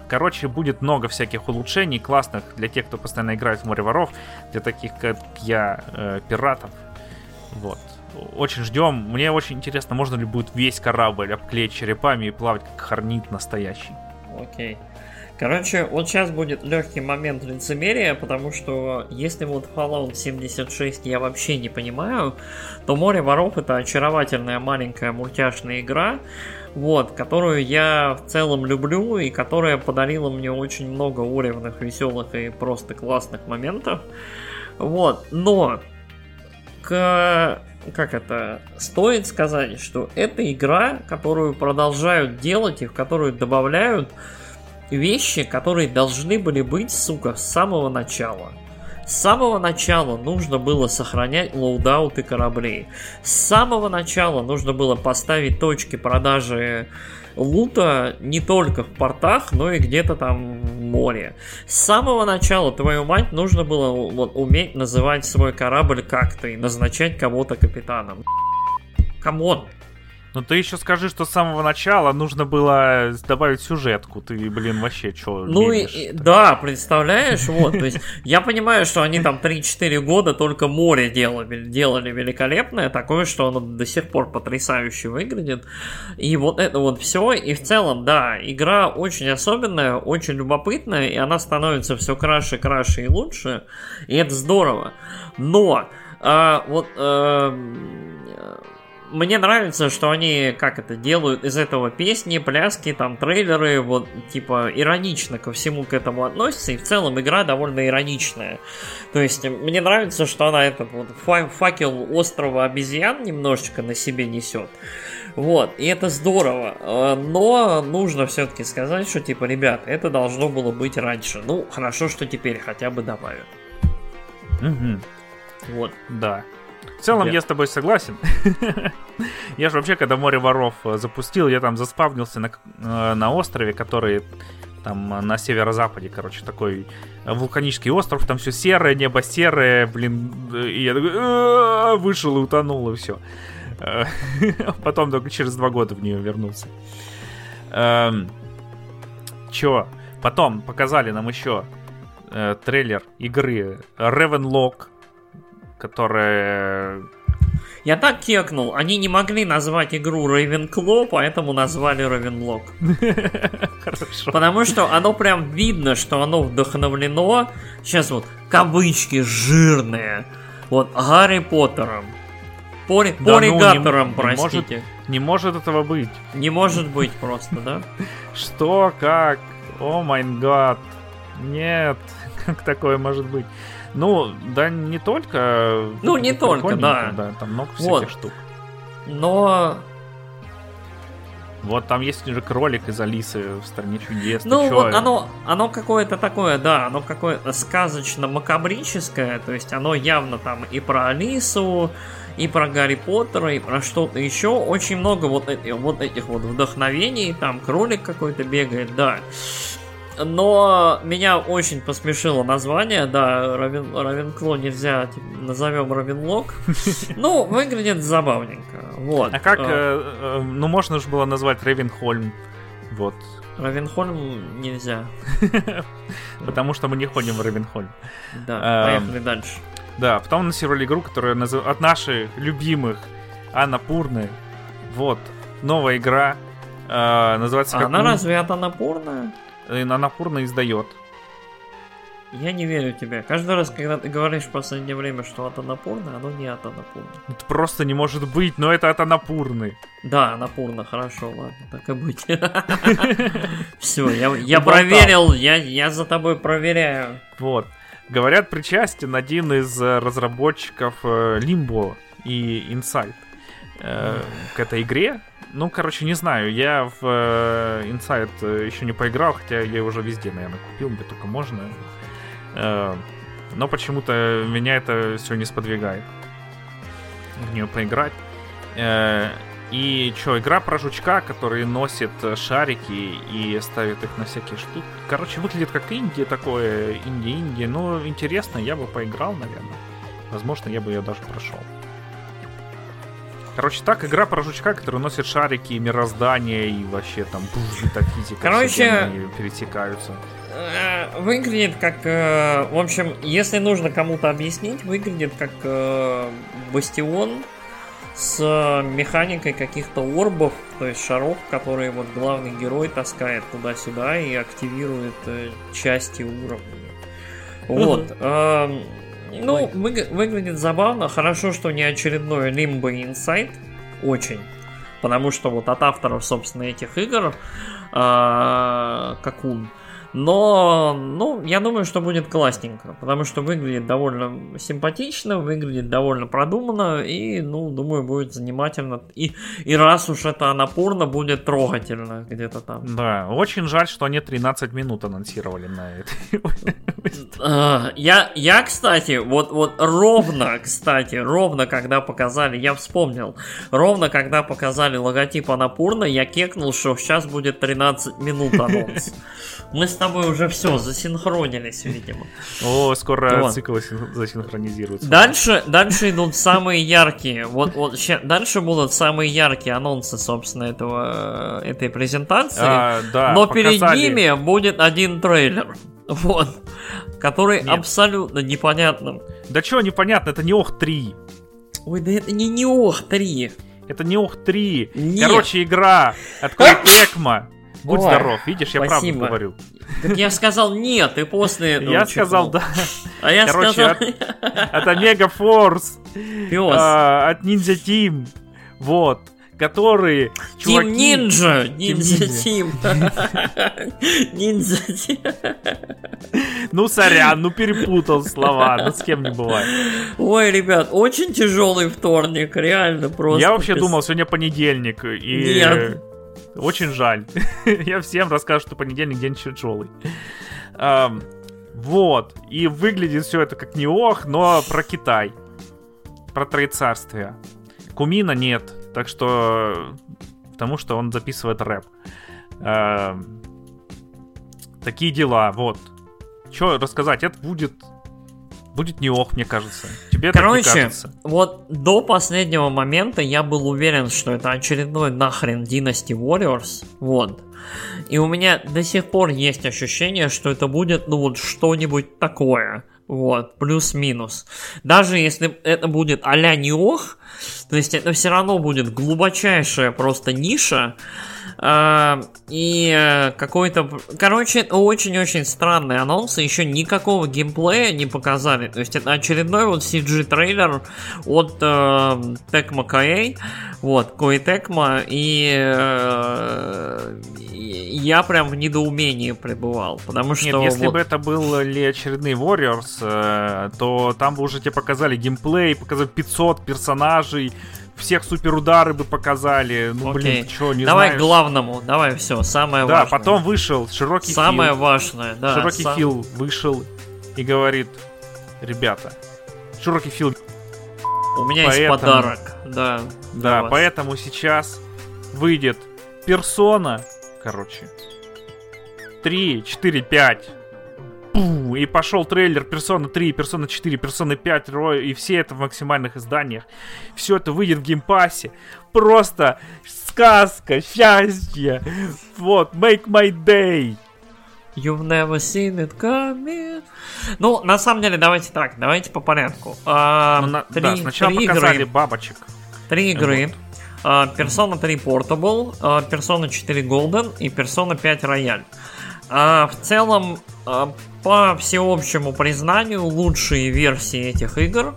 Короче, будет много всяких улучшений классных для тех, кто постоянно играет в море воров, для таких, как я, э, пиратов. Вот. Очень ждем. Мне очень интересно, можно ли будет весь корабль обклеить черепами и плавать как хорнит настоящий. Окей. Короче, вот сейчас будет легкий момент лицемерия, потому что если вот Fallout 76 я вообще не понимаю, то Море Воров это очаровательная маленькая мультяшная игра, вот, которую я в целом люблю и которая подарила мне очень много уровневых, веселых и просто классных моментов. Вот, но к как это, стоит сказать, что это игра, которую продолжают делать и в которую добавляют вещи, которые должны были быть, сука, с самого начала. С самого начала нужно было сохранять loadout ы кораблей. С самого начала нужно было поставить точки продажи лута не только в портах, но и где-то там в море. С самого начала, твою мать, нужно было вот, уметь называть свой корабль как-то и назначать кого-то капитаном. Come on, ну ты еще скажи, что с самого начала нужно было добавить сюжетку. Ты, блин, вообще что? Ну и, да, представляешь, вот, то есть я понимаю, что они там 3-4 года только море делали, делали великолепное, такое, что оно до сих пор потрясающе выглядит. И вот это вот все, и в целом, да, игра очень особенная, очень любопытная, и она становится все краше, краше и лучше, и это здорово. Но а, вот а, мне нравится, что они, как это, делают из этого песни, пляски, там, трейлеры, вот, типа, иронично ко всему к этому относятся, и в целом игра довольно ироничная. То есть, мне нравится, что она этот вот факел острова обезьян немножечко на себе несет. Вот, и это здорово. Э, но нужно все-таки сказать, что, типа, ребят, это должно было быть раньше. Ну, хорошо, что теперь хотя бы добавят. Угу. Вот. Да. В целом Нет. я с тобой согласен. я же вообще, когда море воров э, запустил, я там заспавнился на, э, на острове, который там на северо-западе, короче, такой вулканический остров, там все серое, небо серое, блин, и я такой вышел и утонул, и все. Потом только через два года в нее вернулся. Эм, Че? Потом показали нам еще э, трейлер игры Ravenlock которая... Я так кекнул, они не могли назвать игру Ravenclaw, поэтому назвали Ravenlock. Хорошо. Потому что оно прям видно, что оно вдохновлено, сейчас вот, кавычки жирные, вот, Гарри Поттером. Пори, да, Поригатором, ну, не, простите. Не может, не может этого быть. Не может быть просто, да? Что, как? О май гад. Нет, как такое может быть? Ну, да не только. Ну, не только, да. Да, там много всяких вот. штук. Но вот там есть же кролик из Алисы в стране чудес. Ну, вот оно, оно какое-то такое, да, оно какое-то сказочно-макабрическое, то есть оно явно там и про Алису, и про Гарри Поттера, и про что-то еще. Очень много вот, этих, вот этих вот вдохновений, там кролик какой-то бегает, да. Но меня очень посмешило название, да, Равен, Равенкло нельзя, типа, назовем Равенлок. Ну, выглядит забавненько, вот. А как, а. э, э, ну, можно же было назвать Ревенхольм, вот. Равенхольм нельзя. Потому что мы не ходим в Равенхольм. Да, поехали дальше. Да, потом анонсировали игру, которая от наших любимых Анна Пурны. Вот, новая игра. Э, называется а Она разве от Анапурная? Анапурна издает. Я не верю тебе. Каждый раз, когда ты говоришь в последнее время, что от Анапурны, оно не от Анапурны. Это просто не может быть, но это от Анапурны. Да, Анапурна, хорошо, ладно, так и быть. Все, я, я проверил, я, за тобой проверяю. Вот. Говорят, причастен один из э, разработчиков э, Limbo и Inside э, к этой игре. Ну, короче, не знаю, я в э, Inside еще не поиграл, хотя я уже везде, наверное, купил, где только можно. Э, но почему-то меня это все не сподвигает в нее поиграть. Э, и что, игра про жучка, который носит шарики и ставит их на всякие штуки. Короче, выглядит как инди такое, инди-инди. Ну, интересно, я бы поиграл, наверное. Возможно, я бы ее даже прошел. Короче, так, игра про жучка, который носит шарики, мироздание и вообще там пуф, метафизика. Короче, пересекаются. Э, выглядит как... Э, в общем, если нужно кому-то объяснить, выглядит как э, Бастион с механикой каких-то орбов, то есть шаров, которые вот главный герой таскает туда-сюда и активирует части уровня. Вот. Эм, ну, выглядит забавно. Хорошо, что не очередной Limbo Inside. Очень. Потому что вот от авторов, собственно, этих игр, как он, но, ну, я думаю, что будет классненько, потому что выглядит довольно симпатично, выглядит довольно продуманно, и, ну, думаю, будет занимательно. И, и раз уж это напорно, будет трогательно где-то там. Да, очень жаль, что они 13 минут анонсировали на это. А, я, я, кстати, вот, вот ровно, кстати, ровно когда показали, я вспомнил, ровно когда показали логотип Анапурна, я кекнул, что сейчас будет 13 минут анонс. Мы с тобой уже все, засинхронились, видимо. О, скоро вот. циклы засинхронизируются. Дальше, дальше идут самые яркие. Вот, вот ща, дальше будут самые яркие анонсы, собственно, этого, этой презентации. А, да, но показали. перед ними будет один трейлер. Вот. Который Нет. абсолютно непонятным. Да что непонятно, это не Ох 3. Ой, да это не не Ох 3. Это не Ох 3. Нет. Короче, игра от Экма. Будь Ой, здоров, видишь, я спасибо. правду говорю. Так я сказал нет, и после... Ну, я сказал да. А я Короче, сказал... От, это Мега Форс. А, от Ninja Team. Вот которые Тим Нинджа! Ниндзя Тим! Ниндзя Тим! Ну, сорян, ну перепутал слова, ну с кем не бывает. Ой, ребят, очень тяжелый вторник, реально просто. Я вообще думал, сегодня понедельник, и... Нет. Очень жаль. Я всем расскажу, что понедельник день тяжелый. Вот. И выглядит все это как не ох, но про Китай. Про Троецарствие. Кумина нет. Так что... Потому что он записывает рэп. Такие дела, вот. Что рассказать? Это будет будет не ох, мне кажется. Тебе Короче, так не кажется. вот до последнего момента я был уверен, что это очередной нахрен Dynasty Warriors. Вот. И у меня до сих пор есть ощущение, что это будет, ну вот, что-нибудь такое. Вот, плюс-минус. Даже если это будет а-ля Неох, то есть это все равно будет глубочайшая просто ниша, и э, какой-то... Короче, очень-очень странный анонс. Еще никакого геймплея не показали. То есть это очередной вот CG-трейлер от э, Tecmo KA. Вот, Koei Tecmo. И э, я прям в недоумении пребывал. Потому что... Нет, если вот... бы это был ли очередный Warriors, э, то там бы уже тебе показали геймплей, показали 500 персонажей, всех суперудары бы показали. Ну, Окей. блин, что, не Давай знаешь? к главному, давай все, самое да, важное. Да, потом вышел широкий Самое фил. важное, да. Широкий сам... фил вышел и говорит, ребята, широкий фил. У меня поэтому, есть подарок, да. Да, поэтому сейчас выйдет персона, короче, 3, 4, 5 и пошел трейлер Persona 3, Persona 4, Persona 5, и все это в максимальных изданиях. Все это выйдет в геймпассе. Просто сказка, счастье. Вот, make my day. You've never seen it coming. Ну, на самом деле, давайте так, давайте по порядку. А, ну, на, три, да, сначала три показали игры. бабочек. Три игры. Вот. А, Persona 3 Portable, а, Persona 4 Golden и Persona 5 Royal. А, в целом, а, по всеобщему признанию, лучшие версии этих игр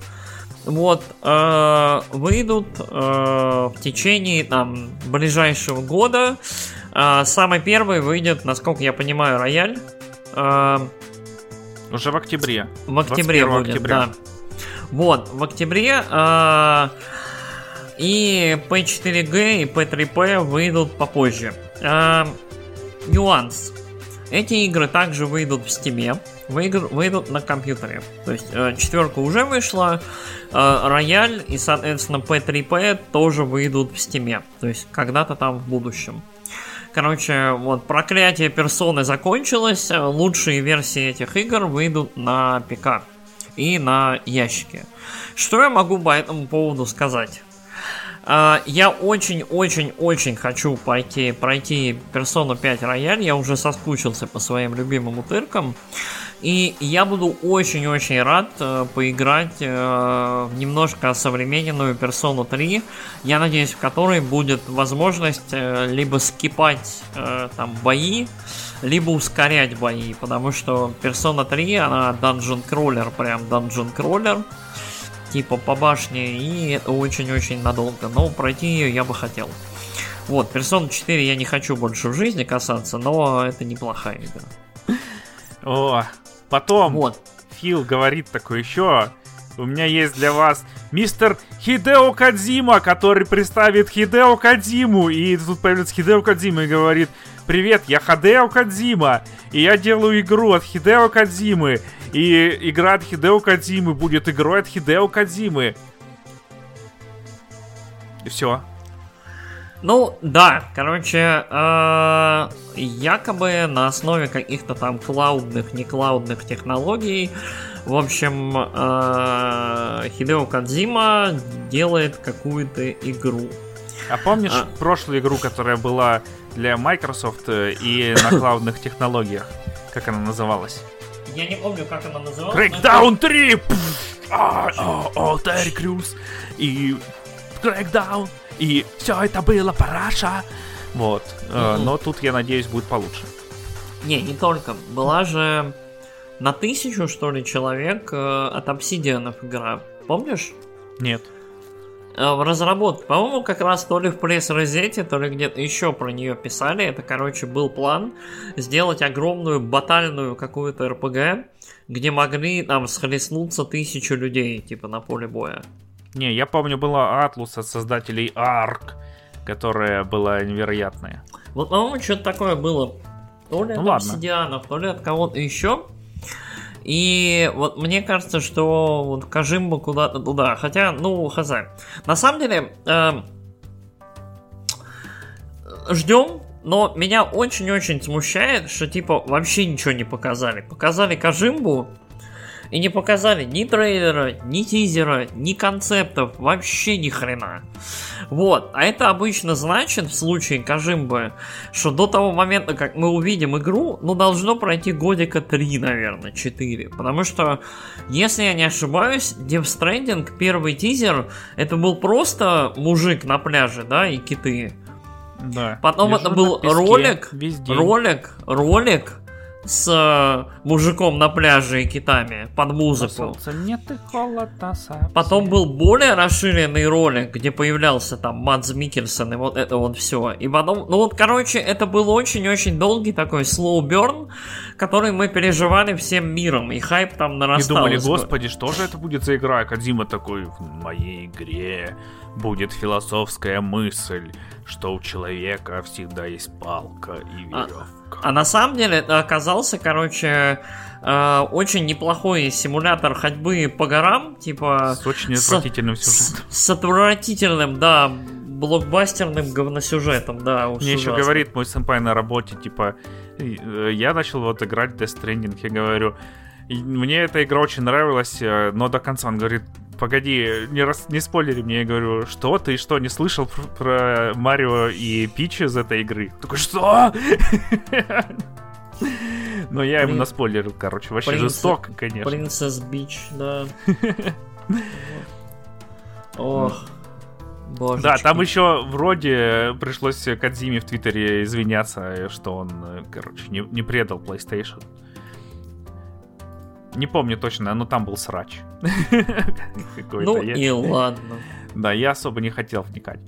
вот э, выйдут э, в течение там ближайшего года. Э, самый первый выйдет, насколько я понимаю, рояль. Э, Уже в октябре. В октябре будет, октября. да. Вот, в октябре э, и P4G и P3P выйдут попозже. Э, нюанс. Эти игры также выйдут в Steam, выйдут на компьютере. То есть э, четверка уже вышла, э, Рояль и, соответственно, P3P тоже выйдут в Steam. То есть когда-то там в будущем. Короче, вот проклятие персоны закончилось, лучшие версии этих игр выйдут на ПК и на ящике. Что я могу по этому поводу сказать? А, я очень-очень-очень хочу пойти, пройти Persona 5 Royal. Я уже соскучился по своим любимым утыркам. И я буду очень-очень рад э, поиграть э, в немножко современную Persona 3. Я надеюсь, в которой будет возможность э, либо скипать там бои, либо ускорять бои. Потому что Persona 3, она dungeon crawler, прям dungeon crawler типа по башне, и это очень-очень надолго. Но пройти ее я бы хотел. Вот, Persona 4 я не хочу больше в жизни касаться, но это неплохая игра. О, потом вот. Фил говорит такое еще. У меня есть для вас мистер Хидео Кадзима, который представит Хидео Кадзиму. И тут появляется Хидео Кадзима и говорит, Привет, я Хидео Кадзима, и я делаю игру от Хидео Кадзимы. И игра от Хидео Кадзимы будет игрой от Хидео Кадзимы. И все. Ну, да, короче, э, якобы на основе каких-то там клаудных, не клаудных технологий, в общем, э, Хидео Кадзима делает какую-то игру. А помнишь а... прошлую игру, которая была для Microsoft э, и на клаудных технологиях? Как она называлась? Я не помню, как она называлась. Crackdown 3! Алтарь Крюс! И Crackdown! И все это было параша! Вот. Mm-hmm. Но тут, я надеюсь, будет получше. Не, не только. Была же на тысячу, что ли, человек э, от Obsidian игра. Помнишь? Нет. Э, в разработке. По-моему, как раз то ли в пресс-розете, то ли где-то еще про нее писали. Это, короче, был план сделать огромную батальную какую-то РПГ, где могли там схлестнуться тысячу людей, типа, на поле боя. Не, я помню, была Атлус от создателей Арк, которая была невероятная. Вот, по-моему, что-то такое было. То ли ну, от Обсидианов, то ли от кого-то еще. И вот мне кажется, что вот Кажимба куда-то туда. Хотя, ну, хз. На самом деле, э, ждем, но меня очень-очень смущает, что типа вообще ничего не показали. Показали Кажимбу, и не показали ни трейлера, ни тизера, ни концептов, вообще ни хрена. Вот, а это обычно значит в случае Кажимбы, что до того момента, как мы увидим игру, ну должно пройти годика 3, наверное, 4. Потому что, если я не ошибаюсь, Death Stranding, первый тизер, это был просто мужик на пляже, да, и киты. Да. Потом это был ролик, ролик, ролик, с э, мужиком на пляже и китами под музыку. Нет и холодно совсем. Потом был более расширенный ролик, где появлялся там Мадс Микельсон и вот это вот все. И потом, ну вот, короче, это был очень-очень долгий такой slow burn, который мы переживали всем миром, и хайп там нарастал. И думали, господи, что же это будет за игра? Кадзима такой, в моей игре будет философская мысль, что у человека всегда есть палка и веревка. А, а на самом деле оказался, короче, э, очень неплохой симулятор ходьбы по горам, типа... С очень отвратительным с, сюжетом. С, с отвратительным, да, блокбастерным говносюжетом, да. Мне еще говорит мой сэмпай на работе, типа, э, я начал вот играть Death Stranding, я говорю, мне эта игра очень нравилась, э, но до конца он говорит, погоди, не, рас, не спойлери мне, я говорю, что ты что, не слышал про, про Марио и Пич из этой игры? Такой, что? Но я ему наспойлерил, короче, вообще жестоко, конечно. Принцесс Бич, да. Ох. Божечки. Да, там еще вроде пришлось Кадзиме в Твиттере извиняться, что он, э, короче, не, не предал PlayStation. Не помню точно, но там был срач. Ну и ладно. Да, я особо не хотел вникать.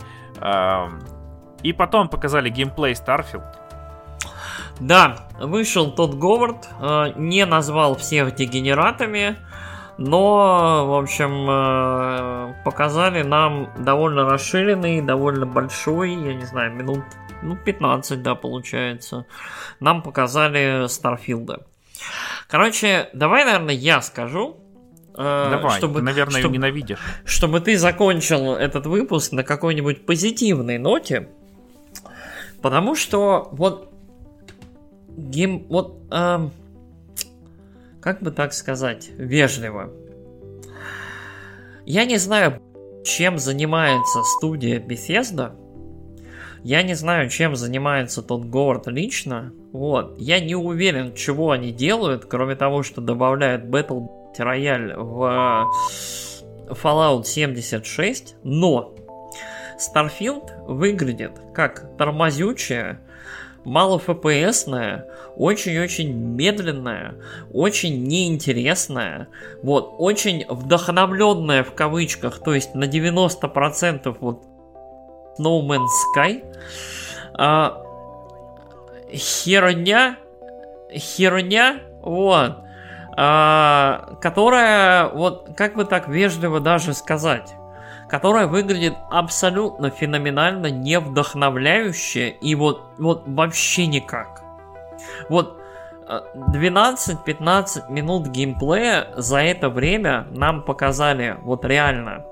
И потом показали геймплей Starfield. Да, вышел тот Говард, э, не назвал всех дегенератами, но, в общем, э, показали нам довольно расширенный, довольно большой, я не знаю, минут ну, 15, да, получается. Нам показали Starfield а. Короче, давай, наверное, я скажу. Э, давай, чтобы, ты, наверное, чтобы, ненавидишь. Чтобы ты закончил этот выпуск на какой-нибудь позитивной ноте. Потому что вот game... Вот... Э, как бы так сказать, вежливо. Я не знаю, чем занимается студия Bethesda. Я не знаю, чем занимается тот Говард лично. Вот. Я не уверен, чего они делают, кроме того, что добавляют Battle Royale в Fallout 76. Но Starfield выглядит как тормозючая, мало ФПСная, очень-очень медленная, очень неинтересная, вот, очень вдохновленная в кавычках, то есть на 90% вот No Man's Sky. А, херня, херня, вот, а, которая, вот, как бы так вежливо даже сказать, которая выглядит абсолютно феноменально, не вдохновляюще и вот, вот вообще никак. Вот 12-15 э, минут геймплея за это время нам показали вот реально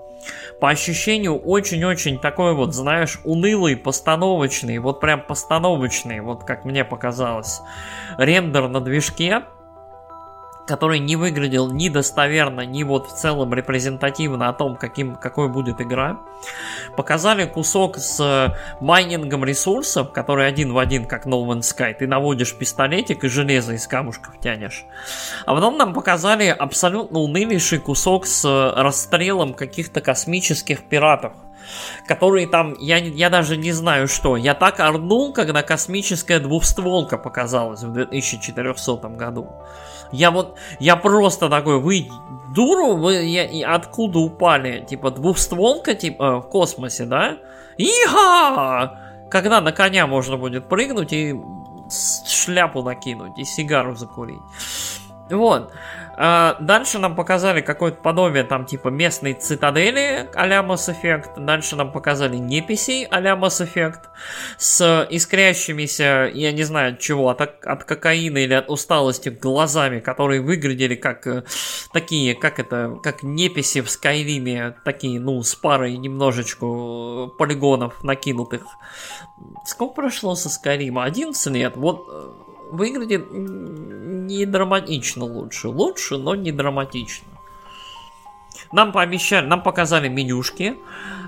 по ощущению очень-очень такой вот, знаешь, унылый, постановочный, вот прям постановочный, вот как мне показалось, рендер на движке, который не выглядел ни достоверно, ни вот в целом репрезентативно о том, каким, какой будет игра. Показали кусок с майнингом ресурсов, который один в один, как No Man's Sky. Ты наводишь пистолетик и железо из камушков тянешь. А потом нам показали абсолютно унылейший кусок с расстрелом каких-то космических пиратов которые там, я, я даже не знаю что. Я так орнул, когда космическая двухстволка показалась в 2400 году. Я вот, я просто такой, вы дуру, вы я, откуда упали? Типа двухстволка, типа в космосе, да? Иха! Когда на коня можно будет прыгнуть и шляпу накинуть и сигару закурить. Вот. А, дальше нам показали какое-то подобие там типа местной цитадели а-ля Mass Effect. Дальше нам показали неписей а-ля Mass Effect с искрящимися, я не знаю от чего, от, от кокаина или от усталости глазами, которые выглядели как э, такие, как это, как неписи в Скайриме, такие, ну, с парой немножечко полигонов накинутых. Сколько прошло со Скайрима? 11 лет? Вот э, выглядит не драматично лучше. Лучше, но не драматично. Нам пообещали, нам показали менюшки,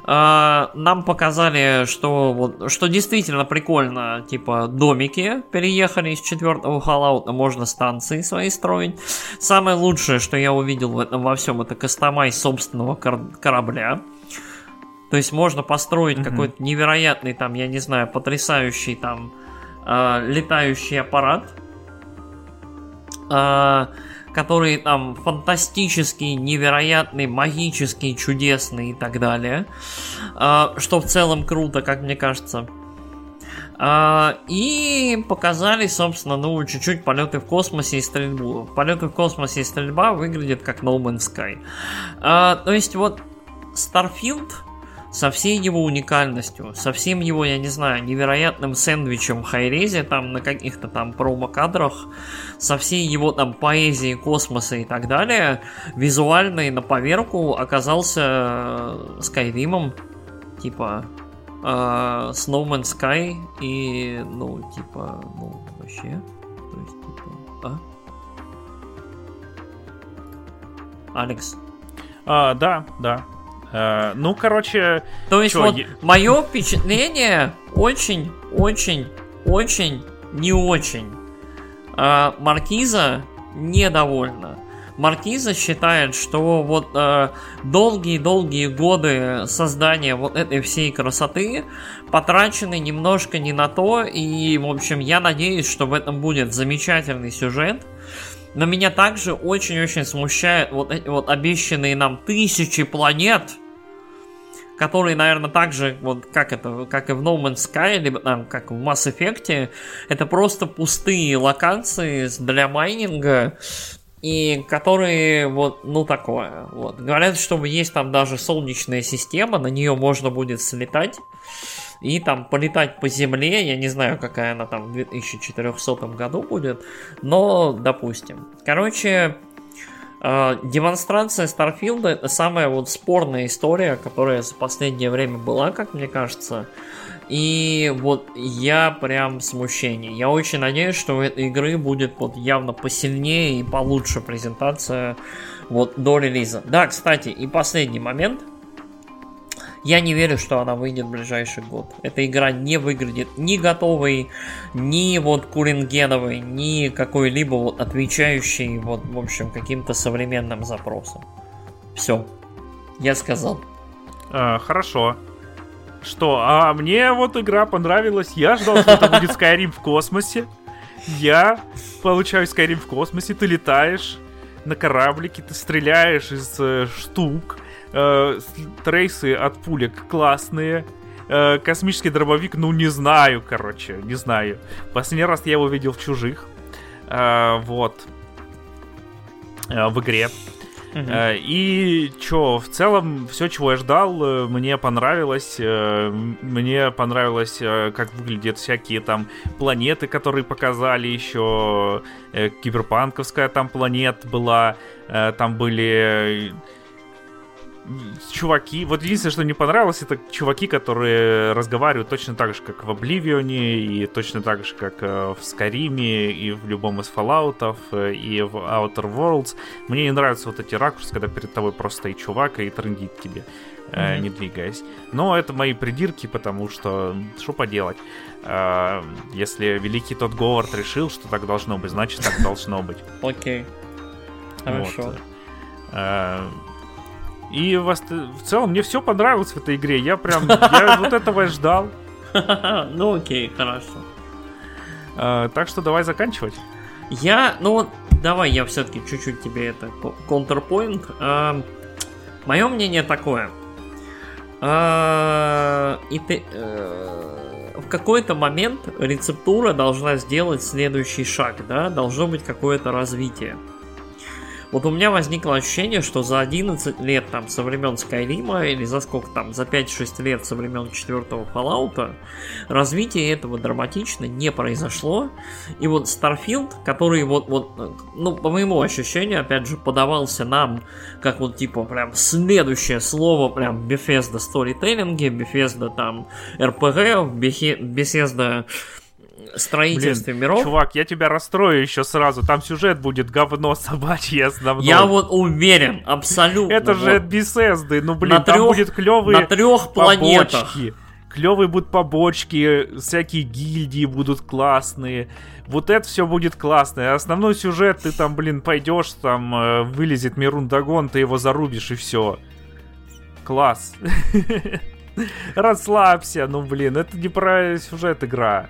э, нам показали, что вот, что действительно прикольно, типа домики переехали из четвертого Fallout, можно станции свои строить. Самое лучшее, что я увидел в этом во всем, это кастомайз собственного кор- корабля. То есть можно построить mm-hmm. какой-то невероятный там, я не знаю, потрясающий там э, летающий аппарат, э, который там фантастический, невероятный, магический, чудесный и так далее. Э, что в целом круто, как мне кажется. Uh, и показали, собственно, ну, чуть-чуть полеты в космосе и стрельбу. Полеты в космосе и стрельба выглядят как No Man's Sky. То есть вот Starfield со всей его уникальностью, со всем его, я не знаю, невероятным сэндвичем хайрезе, там на каких-то там промо-кадрах, со всей его там поэзией космоса и так далее, визуально и на поверку оказался Скайримом, типа э, Snowman Sky и, ну, типа, ну, вообще, то есть, типа, а? Алекс? А, да, да. Э, ну, короче... То есть чё, вот я... мое впечатление очень, очень, очень, не очень. Э, Маркиза недовольна. Маркиза считает, что вот э, долгие-долгие годы создания вот этой всей красоты потрачены немножко не на то, и, в общем, я надеюсь, что в этом будет замечательный сюжет, но меня также очень-очень смущают вот эти вот обещанные нам тысячи планет, который, наверное, также, вот как это, как и в No Man's Sky, либо там, как в Mass Effect, это просто пустые локации для майнинга, и которые вот, ну такое, вот. Говорят, что есть там даже солнечная система, на нее можно будет слетать, и там полетать по земле, я не знаю, какая она там в 2400 году будет, но допустим. Короче, демонстрация Старфилда это самая вот спорная история, которая за последнее время была, как мне кажется. И вот я прям в смущении. Я очень надеюсь, что у этой игры будет вот явно посильнее и получше презентация вот до релиза. Да, кстати, и последний момент. Я не верю, что она выйдет в ближайший год. Эта игра не выглядит ни готовой, ни вот курингеновой, ни какой-либо вот отвечающей вот, в общем, каким-то современным запросам. Все. Я сказал. А, хорошо. Что? А мне вот игра понравилась. Я ждал, что это будет Skyrim в космосе. Я получаю Skyrim в космосе, ты летаешь на кораблике, ты стреляешь из э, штук, э, трейсы от пулек классные, э, космический дробовик, ну не знаю, короче, не знаю. Последний раз я его видел в чужих, э, вот, э, в игре. Uh-huh. И чё, в целом, все, чего я ждал, мне понравилось. Мне понравилось, как выглядят всякие там планеты, которые показали еще. Киберпанковская там планет была. Там были чуваки. Вот единственное, что не понравилось, это чуваки, которые разговаривают точно так же, как в Обливионе, и точно так же, как э, в Скариме, и в любом из Fallout, э, и в Outer Worlds. Мне не нравятся вот эти ракурсы, когда перед тобой просто стоит чувак и трендит тебе, mm-hmm. не двигаясь. Но это мои придирки, потому что что поделать. Если великий тот Говард решил, что так должно быть, значит так должно быть. Окей. Хорошо. И в, в целом мне все понравилось в этой игре. Я прям, я вот этого ждал. Ну окей, хорошо. А, так что давай заканчивать. Я, ну давай я все-таки чуть-чуть тебе это контрпоинт. А, мое мнение такое. А, и ты, э, в какой-то момент рецептура должна сделать следующий шаг, да, должно быть какое-то развитие. Вот у меня возникло ощущение, что за 11 лет там со времен Скайрима или за сколько там, за 5-6 лет со времен четвертого Fallout развитие этого драматично не произошло. И вот Starfield, который вот, вот, ну, по моему ощущению, опять же, подавался нам как вот типа прям следующее слово прям Bethesda Storytelling, Bethesda там RPG, Bethesda строительстве Блин, миров. Чувак, я тебя расстрою еще сразу. Там сюжет будет говно собачье основное. Я вот уверен, абсолютно. Это же от Bethesda. Ну, блин, на там трех, будет клевые На трех планетах. Клевые будут побочки, всякие гильдии будут классные. Вот это все будет классно. Основной сюжет, ты там, блин, пойдешь, там э, вылезет Мирундагон, ты его зарубишь и все. Класс. Расслабься, ну блин, это не про сюжет игра.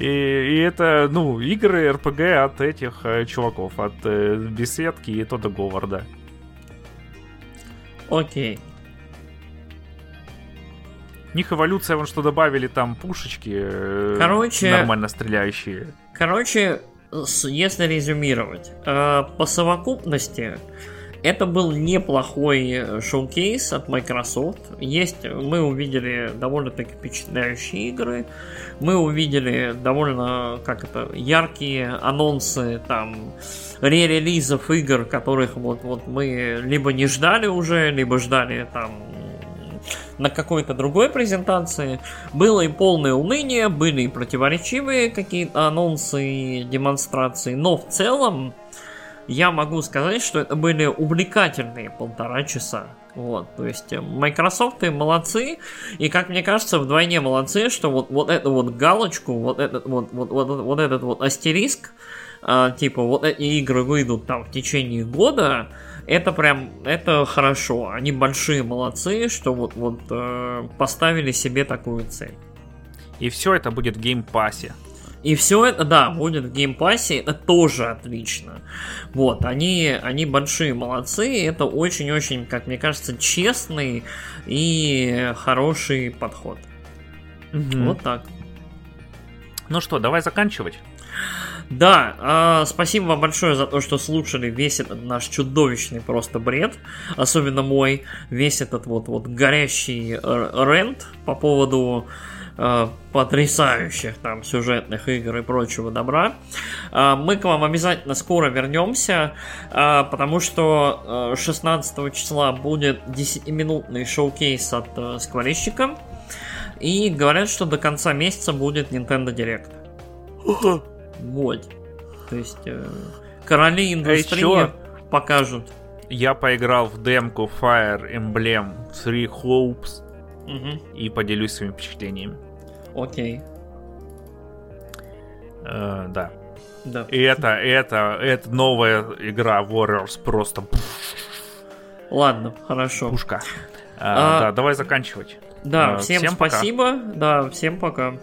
И, и это, ну, игры РПГ от этих э, чуваков, от э, Беседки и Тода Говарда. Окей. У них эволюция, вон что добавили там пушечки э, Короче, нормально стреляющие. Короче, если резюмировать, э, по совокупности это был неплохой э, шоу-кейс от Microsoft. Есть, мы увидели довольно-таки впечатляющие игры. Мы увидели довольно, как это, яркие анонсы там ререлизов игр, которых вот, вот мы либо не ждали уже, либо ждали там на какой-то другой презентации. Было и полное уныние, были и противоречивые какие-то анонсы и демонстрации, но в целом я могу сказать, что это были увлекательные полтора часа. Вот, то есть э, Microsoft молодцы, и как мне кажется, вдвойне молодцы, что вот, вот эту вот галочку, вот этот вот, вот, вот, вот этот вот астериск, а, типа вот эти игры выйдут там в течение года, это прям, это хорошо. Они большие молодцы, что вот, вот э, поставили себе такую цель. И все это будет в Game Pass е. И все это, да, будет в Game Pass е, это тоже отлично. Вот, они, они большие молодцы, это очень-очень, как мне кажется, честный и хороший подход. Угу. Вот так. Ну что, давай заканчивать. Да, э, спасибо вам большое за то, что слушали весь этот наш чудовищный просто бред, особенно мой, весь этот вот, вот горящий рент по поводу э, потрясающих там сюжетных игр и прочего добра. Э, мы к вам обязательно скоро вернемся, э, потому что э, 16 числа будет 10-минутный шоу-кейс от э, скворечника. И говорят, что до конца месяца будет Nintendo Direct. Вот. То есть э, короли индустрии Эй, покажут. Я поиграл в демку Fire Emblem Three Hopes Угу. и поделюсь своими впечатлениями. Окей. Э, да. Да. И это, это, это новая игра Warriors просто Ладно, хорошо. пушка. А- А, Да, давай заканчивать. Да, Э, всем, всем пока. спасибо. Да, всем пока.